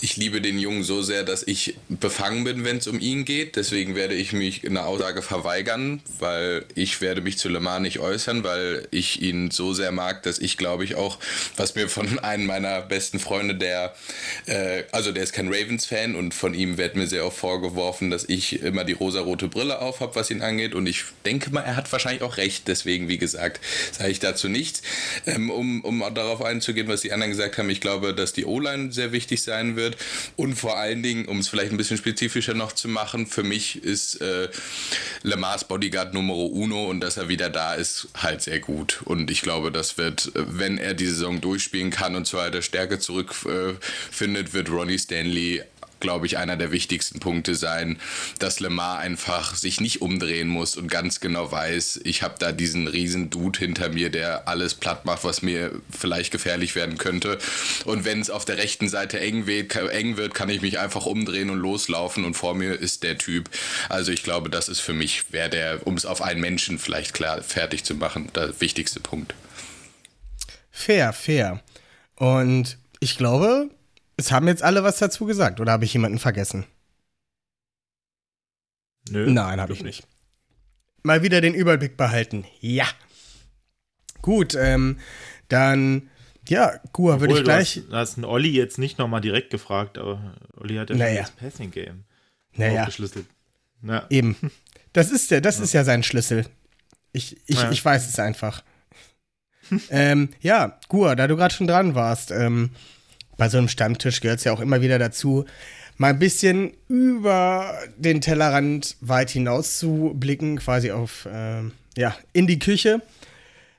ich liebe den Jungen so sehr, dass ich befangen bin, wenn es um ihn geht. Deswegen werde ich mich in der Aussage verweigern, weil ich werde mich zu Le Mans nicht äußern, weil ich ihn so sehr mag, dass ich glaube ich auch, was mir von einem meiner besten Freunde, der, äh, also der ist kein Ravens-Fan und von ihm wird mir sehr oft vorgeworfen, dass ich immer die rosarote Brille auf habe, was ihn angeht. Und ich denke mal, er hat wahrscheinlich auch recht. Deswegen, wie gesagt, sage ich dazu nichts. Ähm, um, um darauf einzugehen, was die anderen gesagt haben, ich glaube, dass die O-Line sehr wichtig sein wird. Und vor allen Dingen, um es vielleicht ein bisschen spezifischer noch zu machen, für mich ist äh, Lamars Bodyguard Numero Uno und dass er wieder da ist, halt sehr gut. Und ich glaube, das wird, wenn er die Saison durchspielen kann und zu alter Stärke zurückfindet, äh, wird Ronnie Stanley glaube ich, einer der wichtigsten Punkte sein, dass Lemar einfach sich nicht umdrehen muss und ganz genau weiß, ich habe da diesen riesen Dude hinter mir, der alles platt macht, was mir vielleicht gefährlich werden könnte. Und wenn es auf der rechten Seite eng wird, eng wird, kann ich mich einfach umdrehen und loslaufen und vor mir ist der Typ. Also ich glaube, das ist für mich, wer der, um es auf einen Menschen vielleicht klar fertig zu machen, der wichtigste Punkt. Fair, fair. Und ich glaube, es haben jetzt alle was dazu gesagt, oder habe ich jemanden vergessen? Nö. Nein, habe ich nicht. Mal wieder den Überblick behalten. Ja. Gut, ähm, dann, ja, Gua würde ich gleich. Du hast, hast einen Olli jetzt nicht nochmal direkt gefragt, aber Olli hat ja naja. schon das Passing Game naja. aufgeschlüsselt. Ja. Eben. Das ist ja, das ja. ist ja sein Schlüssel. Ich, ich, ja. ich weiß es einfach. ähm, ja, Gua, da du gerade schon dran warst, ähm, bei so einem Stammtisch gehört es ja auch immer wieder dazu, mal ein bisschen über den Tellerrand weit hinaus zu blicken, quasi auf, ähm, ja, in die Küche.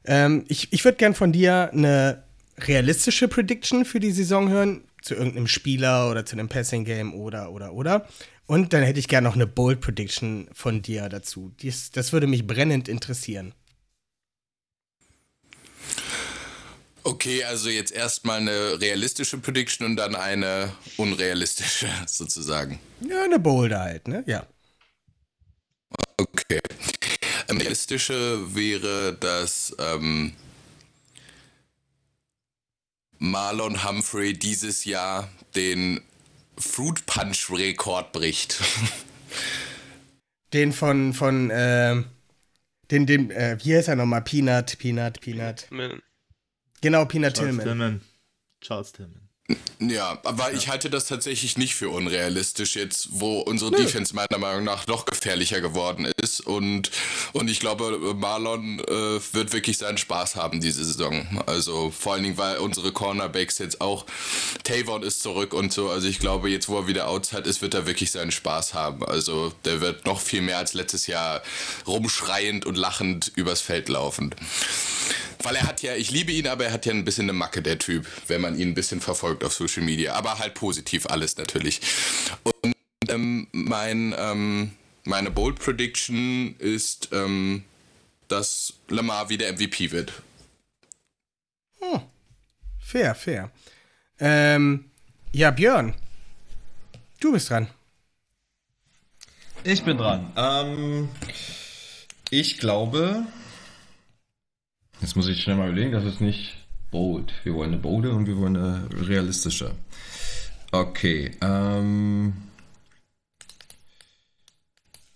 Ähm, ich ich würde gern von dir eine realistische Prediction für die Saison hören, zu irgendeinem Spieler oder zu einem Passing Game oder, oder, oder. Und dann hätte ich gern noch eine Bold Prediction von dir dazu. Dies, das würde mich brennend interessieren. Okay, also jetzt erstmal eine realistische Prediction und dann eine unrealistische sozusagen. Ja, eine bolde halt, ne? Ja. Okay. Eine realistische wäre, dass ähm, Marlon Humphrey dieses Jahr den Fruit Punch Rekord bricht. Den von, von, äh, den, den, äh, wie heißt er nochmal? Peanut, Peanut, Peanut. Genau, Peanut Charles Tillman. Tillman. Charles Tillman. Ja, aber ja. ich halte das tatsächlich nicht für unrealistisch jetzt, wo unsere Nö. Defense meiner Meinung nach noch gefährlicher geworden ist. Und, und ich glaube, Marlon äh, wird wirklich seinen Spaß haben diese Saison. Also vor allen Dingen, weil unsere Cornerbacks jetzt auch, Tavon ist zurück und so. Also ich glaube, jetzt wo er wieder outside ist, wird er wirklich seinen Spaß haben. Also der wird noch viel mehr als letztes Jahr rumschreiend und lachend übers Feld laufen. Weil er hat ja, ich liebe ihn, aber er hat ja ein bisschen eine Macke, der Typ, wenn man ihn ein bisschen verfolgt auf Social Media. Aber halt positiv alles natürlich. Und ähm, mein, ähm, meine Bold Prediction ist, ähm, dass Lamar wieder MVP wird. Hm. Fair, fair. Ähm, ja, Björn, du bist dran. Ich bin dran. Ähm, ich glaube, Jetzt muss ich schnell mal überlegen, das ist nicht bold. Wir wollen eine bolde und wir wollen eine realistische. Okay. Ähm,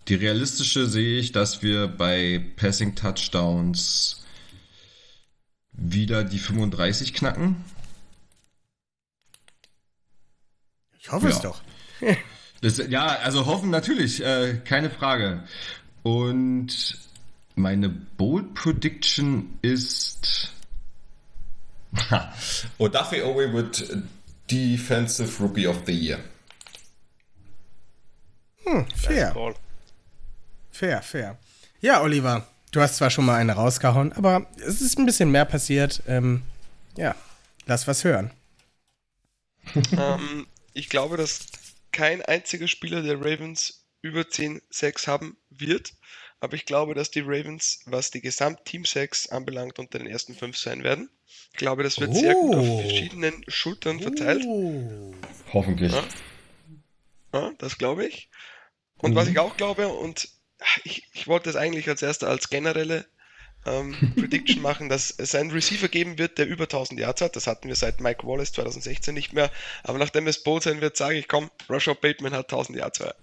die realistische sehe ich, dass wir bei Passing Touchdowns wieder die 35 knacken. Ich hoffe ja. es doch. das, ja, also hoffen natürlich, äh, keine Frage. Und meine Bold Prediction ist. Odafe Owe wird Defensive Rookie of the Year. Hm, fair. Fair, fair. Ja, Oliver, du hast zwar schon mal eine rausgehauen, aber es ist ein bisschen mehr passiert. Ähm, ja, lass was hören. ähm, ich glaube, dass kein einziger Spieler der Ravens über 10 6 haben wird. Aber ich glaube, dass die Ravens, was die Gesamtteam-Sex anbelangt, unter den ersten fünf sein werden. Ich glaube, das wird oh. sehr gut auf oh. verschiedenen Schultern verteilt. Oh. Hoffentlich. Ja. ja, das glaube ich. Und mhm. was ich auch glaube, und ich, ich wollte es eigentlich als erster als generelle ähm, Prediction machen, dass es einen Receiver geben wird, der über 1000 Yards hat. Das hatten wir seit Mike Wallace 2016 nicht mehr. Aber nachdem es Bold sein wird, sage ich, komm, Rashad Bateman hat 1000 Yards. Ja.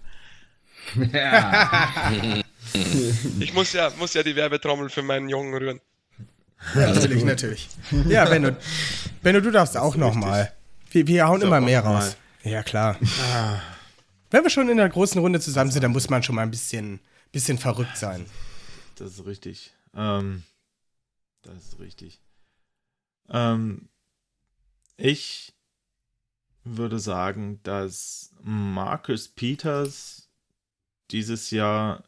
Ich muss ja, muss ja die Werbetrommel für meinen Jungen rühren. Ja, natürlich, natürlich. Ja, Benno, Benno du darfst auch nochmal. Wir, wir hauen immer mehr raus. Ja, klar. Wenn wir schon in der großen Runde zusammen sind, dann muss man schon mal ein bisschen, bisschen verrückt sein. Das ist richtig. Ähm, das ist richtig. Ähm, ich würde sagen, dass Marcus Peters dieses Jahr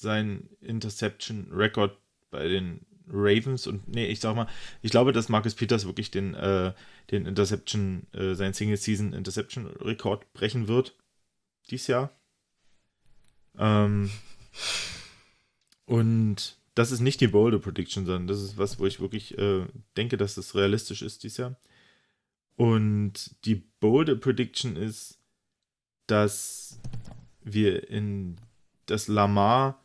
sein Interception-Rekord bei den Ravens und nee, ich sag mal, ich glaube, dass Marcus Peters wirklich den, äh, den Interception, äh, seinen Single-Season-Interception-Rekord brechen wird. Dies Jahr. Ähm, und das ist nicht die bolde Prediction, sondern das ist was, wo ich wirklich äh, denke, dass das realistisch ist dieses Jahr. Und die bolde Prediction ist, dass wir in das Lamar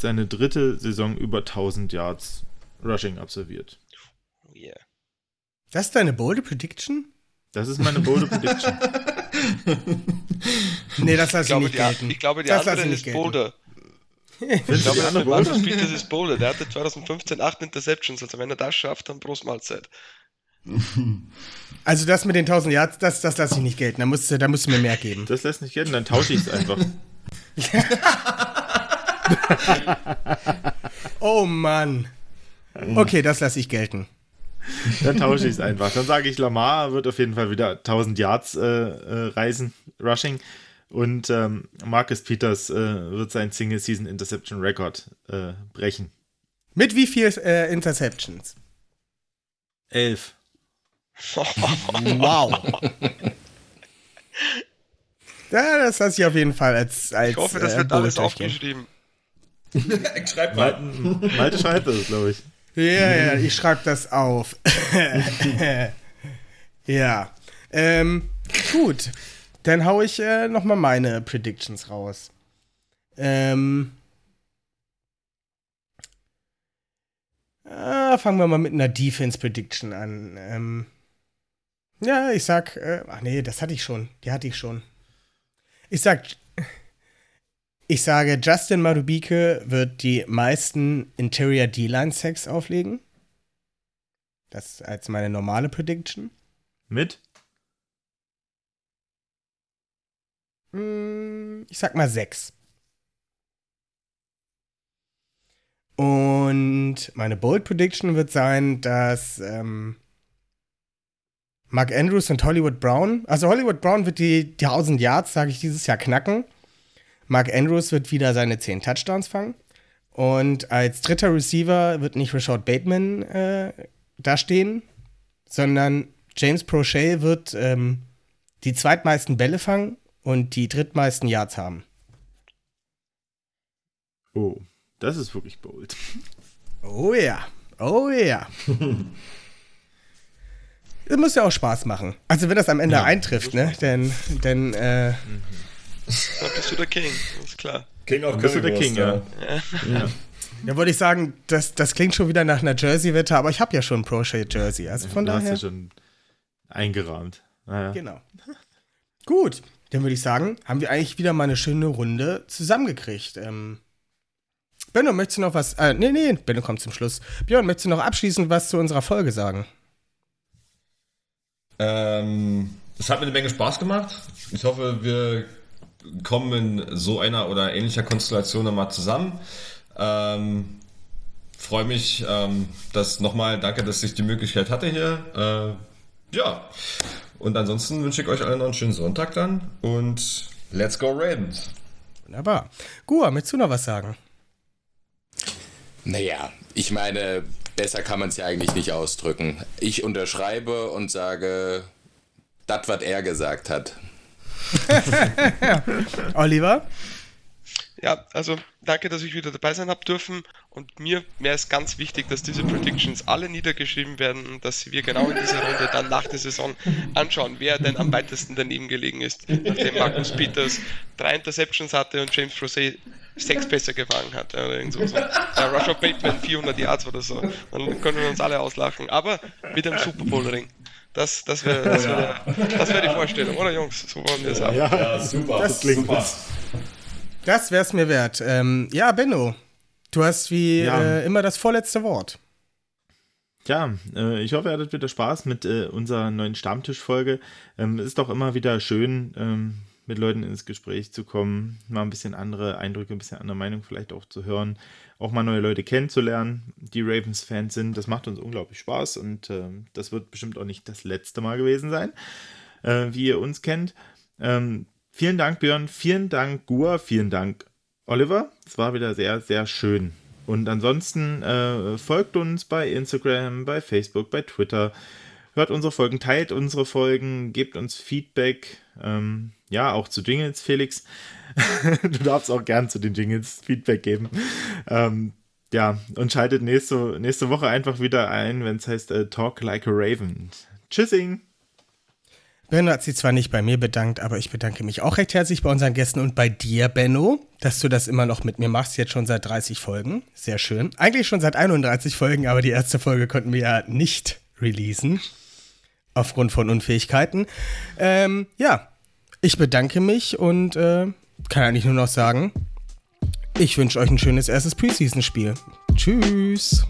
seine dritte Saison über 1000 Yards Rushing absolviert. Oh yeah. Das ist deine bolde Prediction? Das ist meine bolde Prediction. Nee, das lasse Ich ich nicht die, gelten. ich glaube, die Das andere ich ist gelten. Boulder. Findest Ich glaube, die andere bolde? Peters ist Boulder. Der hatte 2015 8 Interceptions. Also wenn er das schafft, dann Prost Mahlzeit. Also das mit den 1000 Yards, das, das lasse ich nicht gelten. Da musst, du- da musst du mir mehr geben. Das lässt nicht gelten, dann tausche ich es einfach. Oh Mann. Okay, das lasse ich gelten. Dann tausche ich es einfach. Dann sage ich, Lamar wird auf jeden Fall wieder 1000 Yards äh, äh, reisen, Rushing. Und ähm, Marcus Peters äh, wird sein Single-Season Interception Record äh, brechen. Mit wie viel äh, Interceptions? Elf. Wow. ja, das lasse ich auf jeden Fall als. als Ich hoffe, das äh, wird alles aufgeschrieben. Schreib Malte, mal. Malte schreibt das, glaube ich. Ja, ja, ich schreibe das auf. ja. Ähm, gut. Dann hau ich äh, nochmal meine Predictions raus. Ähm. Ah, fangen wir mal mit einer Defense Prediction an. Ähm, ja, ich sag, äh, ach nee, das hatte ich schon. Die hatte ich schon. Ich sag, ich sage, Justin Marubike wird die meisten Interior D-Line Sacks auflegen. Das als meine normale Prediction. Mit? Hm, Ich sag mal sechs. Und meine Bold Prediction wird sein, dass ähm, Mark Andrews und Hollywood Brown, also Hollywood Brown wird die, die 1000 Yards, sage ich, dieses Jahr knacken. Mark Andrews wird wieder seine 10 Touchdowns fangen. Und als dritter Receiver wird nicht Rashad Bateman äh, dastehen, sondern James Prochet wird ähm, die zweitmeisten Bälle fangen und die drittmeisten Yards haben. Oh, das ist wirklich bold. Oh ja, oh ja. Es muss ja auch Spaß machen. Also wenn das am Ende eintrifft, ne, dann, dann äh, Dann bist du der King, ist klar. King of Bist du der King, ja. ja, wollte ich sagen, das, das klingt schon wieder nach einer Jersey-Wette, aber ich habe ja schon ein Pro-Shade-Jersey. Also von du hast daher, ja schon eingerahmt. Naja. genau. Gut, dann würde ich sagen, haben wir eigentlich wieder mal eine schöne Runde zusammengekriegt. Ähm, Benno, möchtest du noch was, äh, nee, nee, Benno kommt zum Schluss. Björn, möchtest du noch abschließend was zu unserer Folge sagen? Ähm, es hat mir eine Menge Spaß gemacht. Ich hoffe, wir kommen in so einer oder ähnlicher Konstellation nochmal zusammen. Ähm, Freue mich, ähm, dass nochmal, danke, dass ich die Möglichkeit hatte hier. Äh, ja, und ansonsten wünsche ich euch allen noch einen schönen Sonntag dann und let's go Ravens. Wunderbar. Gua, möchtest du noch was sagen? Naja, ich meine, besser kann man es ja eigentlich nicht ausdrücken. Ich unterschreibe und sage, das, was er gesagt hat. Oliver? Ja, also danke, dass ich wieder dabei sein habe dürfen. Und mir wäre es ganz wichtig, dass diese Predictions alle niedergeschrieben werden und dass wir genau in dieser Runde dann nach der Saison anschauen, wer denn am weitesten daneben gelegen ist. Nachdem Markus Peters drei Interceptions hatte und James Prochet sechs Pässe gefangen hat. Oder irgend so, so. Ja, Rush Bateman 400 Yards oder so. Dann können wir uns alle auslachen. Aber mit einem Super Bowl Ring. Das, das wäre das wär, das wär die Vorstellung, oder Jungs? So wollen wir es haben. Ja, super. Das klingt super. Das wär's mir wert. Ähm, ja, Benno, du hast wie Ja. äh, immer das vorletzte Wort. Ja, äh, ich hoffe, ihr hattet wieder Spaß mit äh, unserer neuen Stammtischfolge. Ähm, es ist doch immer wieder schön, ähm, mit Leuten ins Gespräch zu kommen, mal ein bisschen andere Eindrücke, ein bisschen andere Meinung vielleicht auch zu hören, auch mal neue Leute kennenzulernen, die Ravens-Fans sind. Das macht uns unglaublich Spaß und ähm, das wird bestimmt auch nicht das letzte Mal gewesen sein, äh, wie ihr uns kennt. Ähm, vielen Dank, Björn, vielen Dank, Gua, vielen Dank, Oliver. Es war wieder sehr, sehr schön. Und ansonsten äh, folgt uns bei Instagram, bei Facebook, bei Twitter. Hört unsere Folgen, teilt unsere Folgen, gebt uns Feedback. Ähm, ja, auch zu Jingles, Felix. du darfst auch gern zu den Jingles Feedback geben. Ähm, ja, und schaltet nächste, nächste Woche einfach wieder ein, wenn es heißt äh, Talk Like a Raven. Tschüssing! Benno hat sich zwar nicht bei mir bedankt, aber ich bedanke mich auch recht herzlich bei unseren Gästen und bei dir, Benno, dass du das immer noch mit mir machst, jetzt schon seit 30 Folgen. Sehr schön. Eigentlich schon seit 31 Folgen, aber die erste Folge konnten wir ja nicht releasen. Aufgrund von Unfähigkeiten. Ähm, ja, ich bedanke mich und äh, kann eigentlich nur noch sagen, ich wünsche euch ein schönes erstes Preseason-Spiel. Tschüss.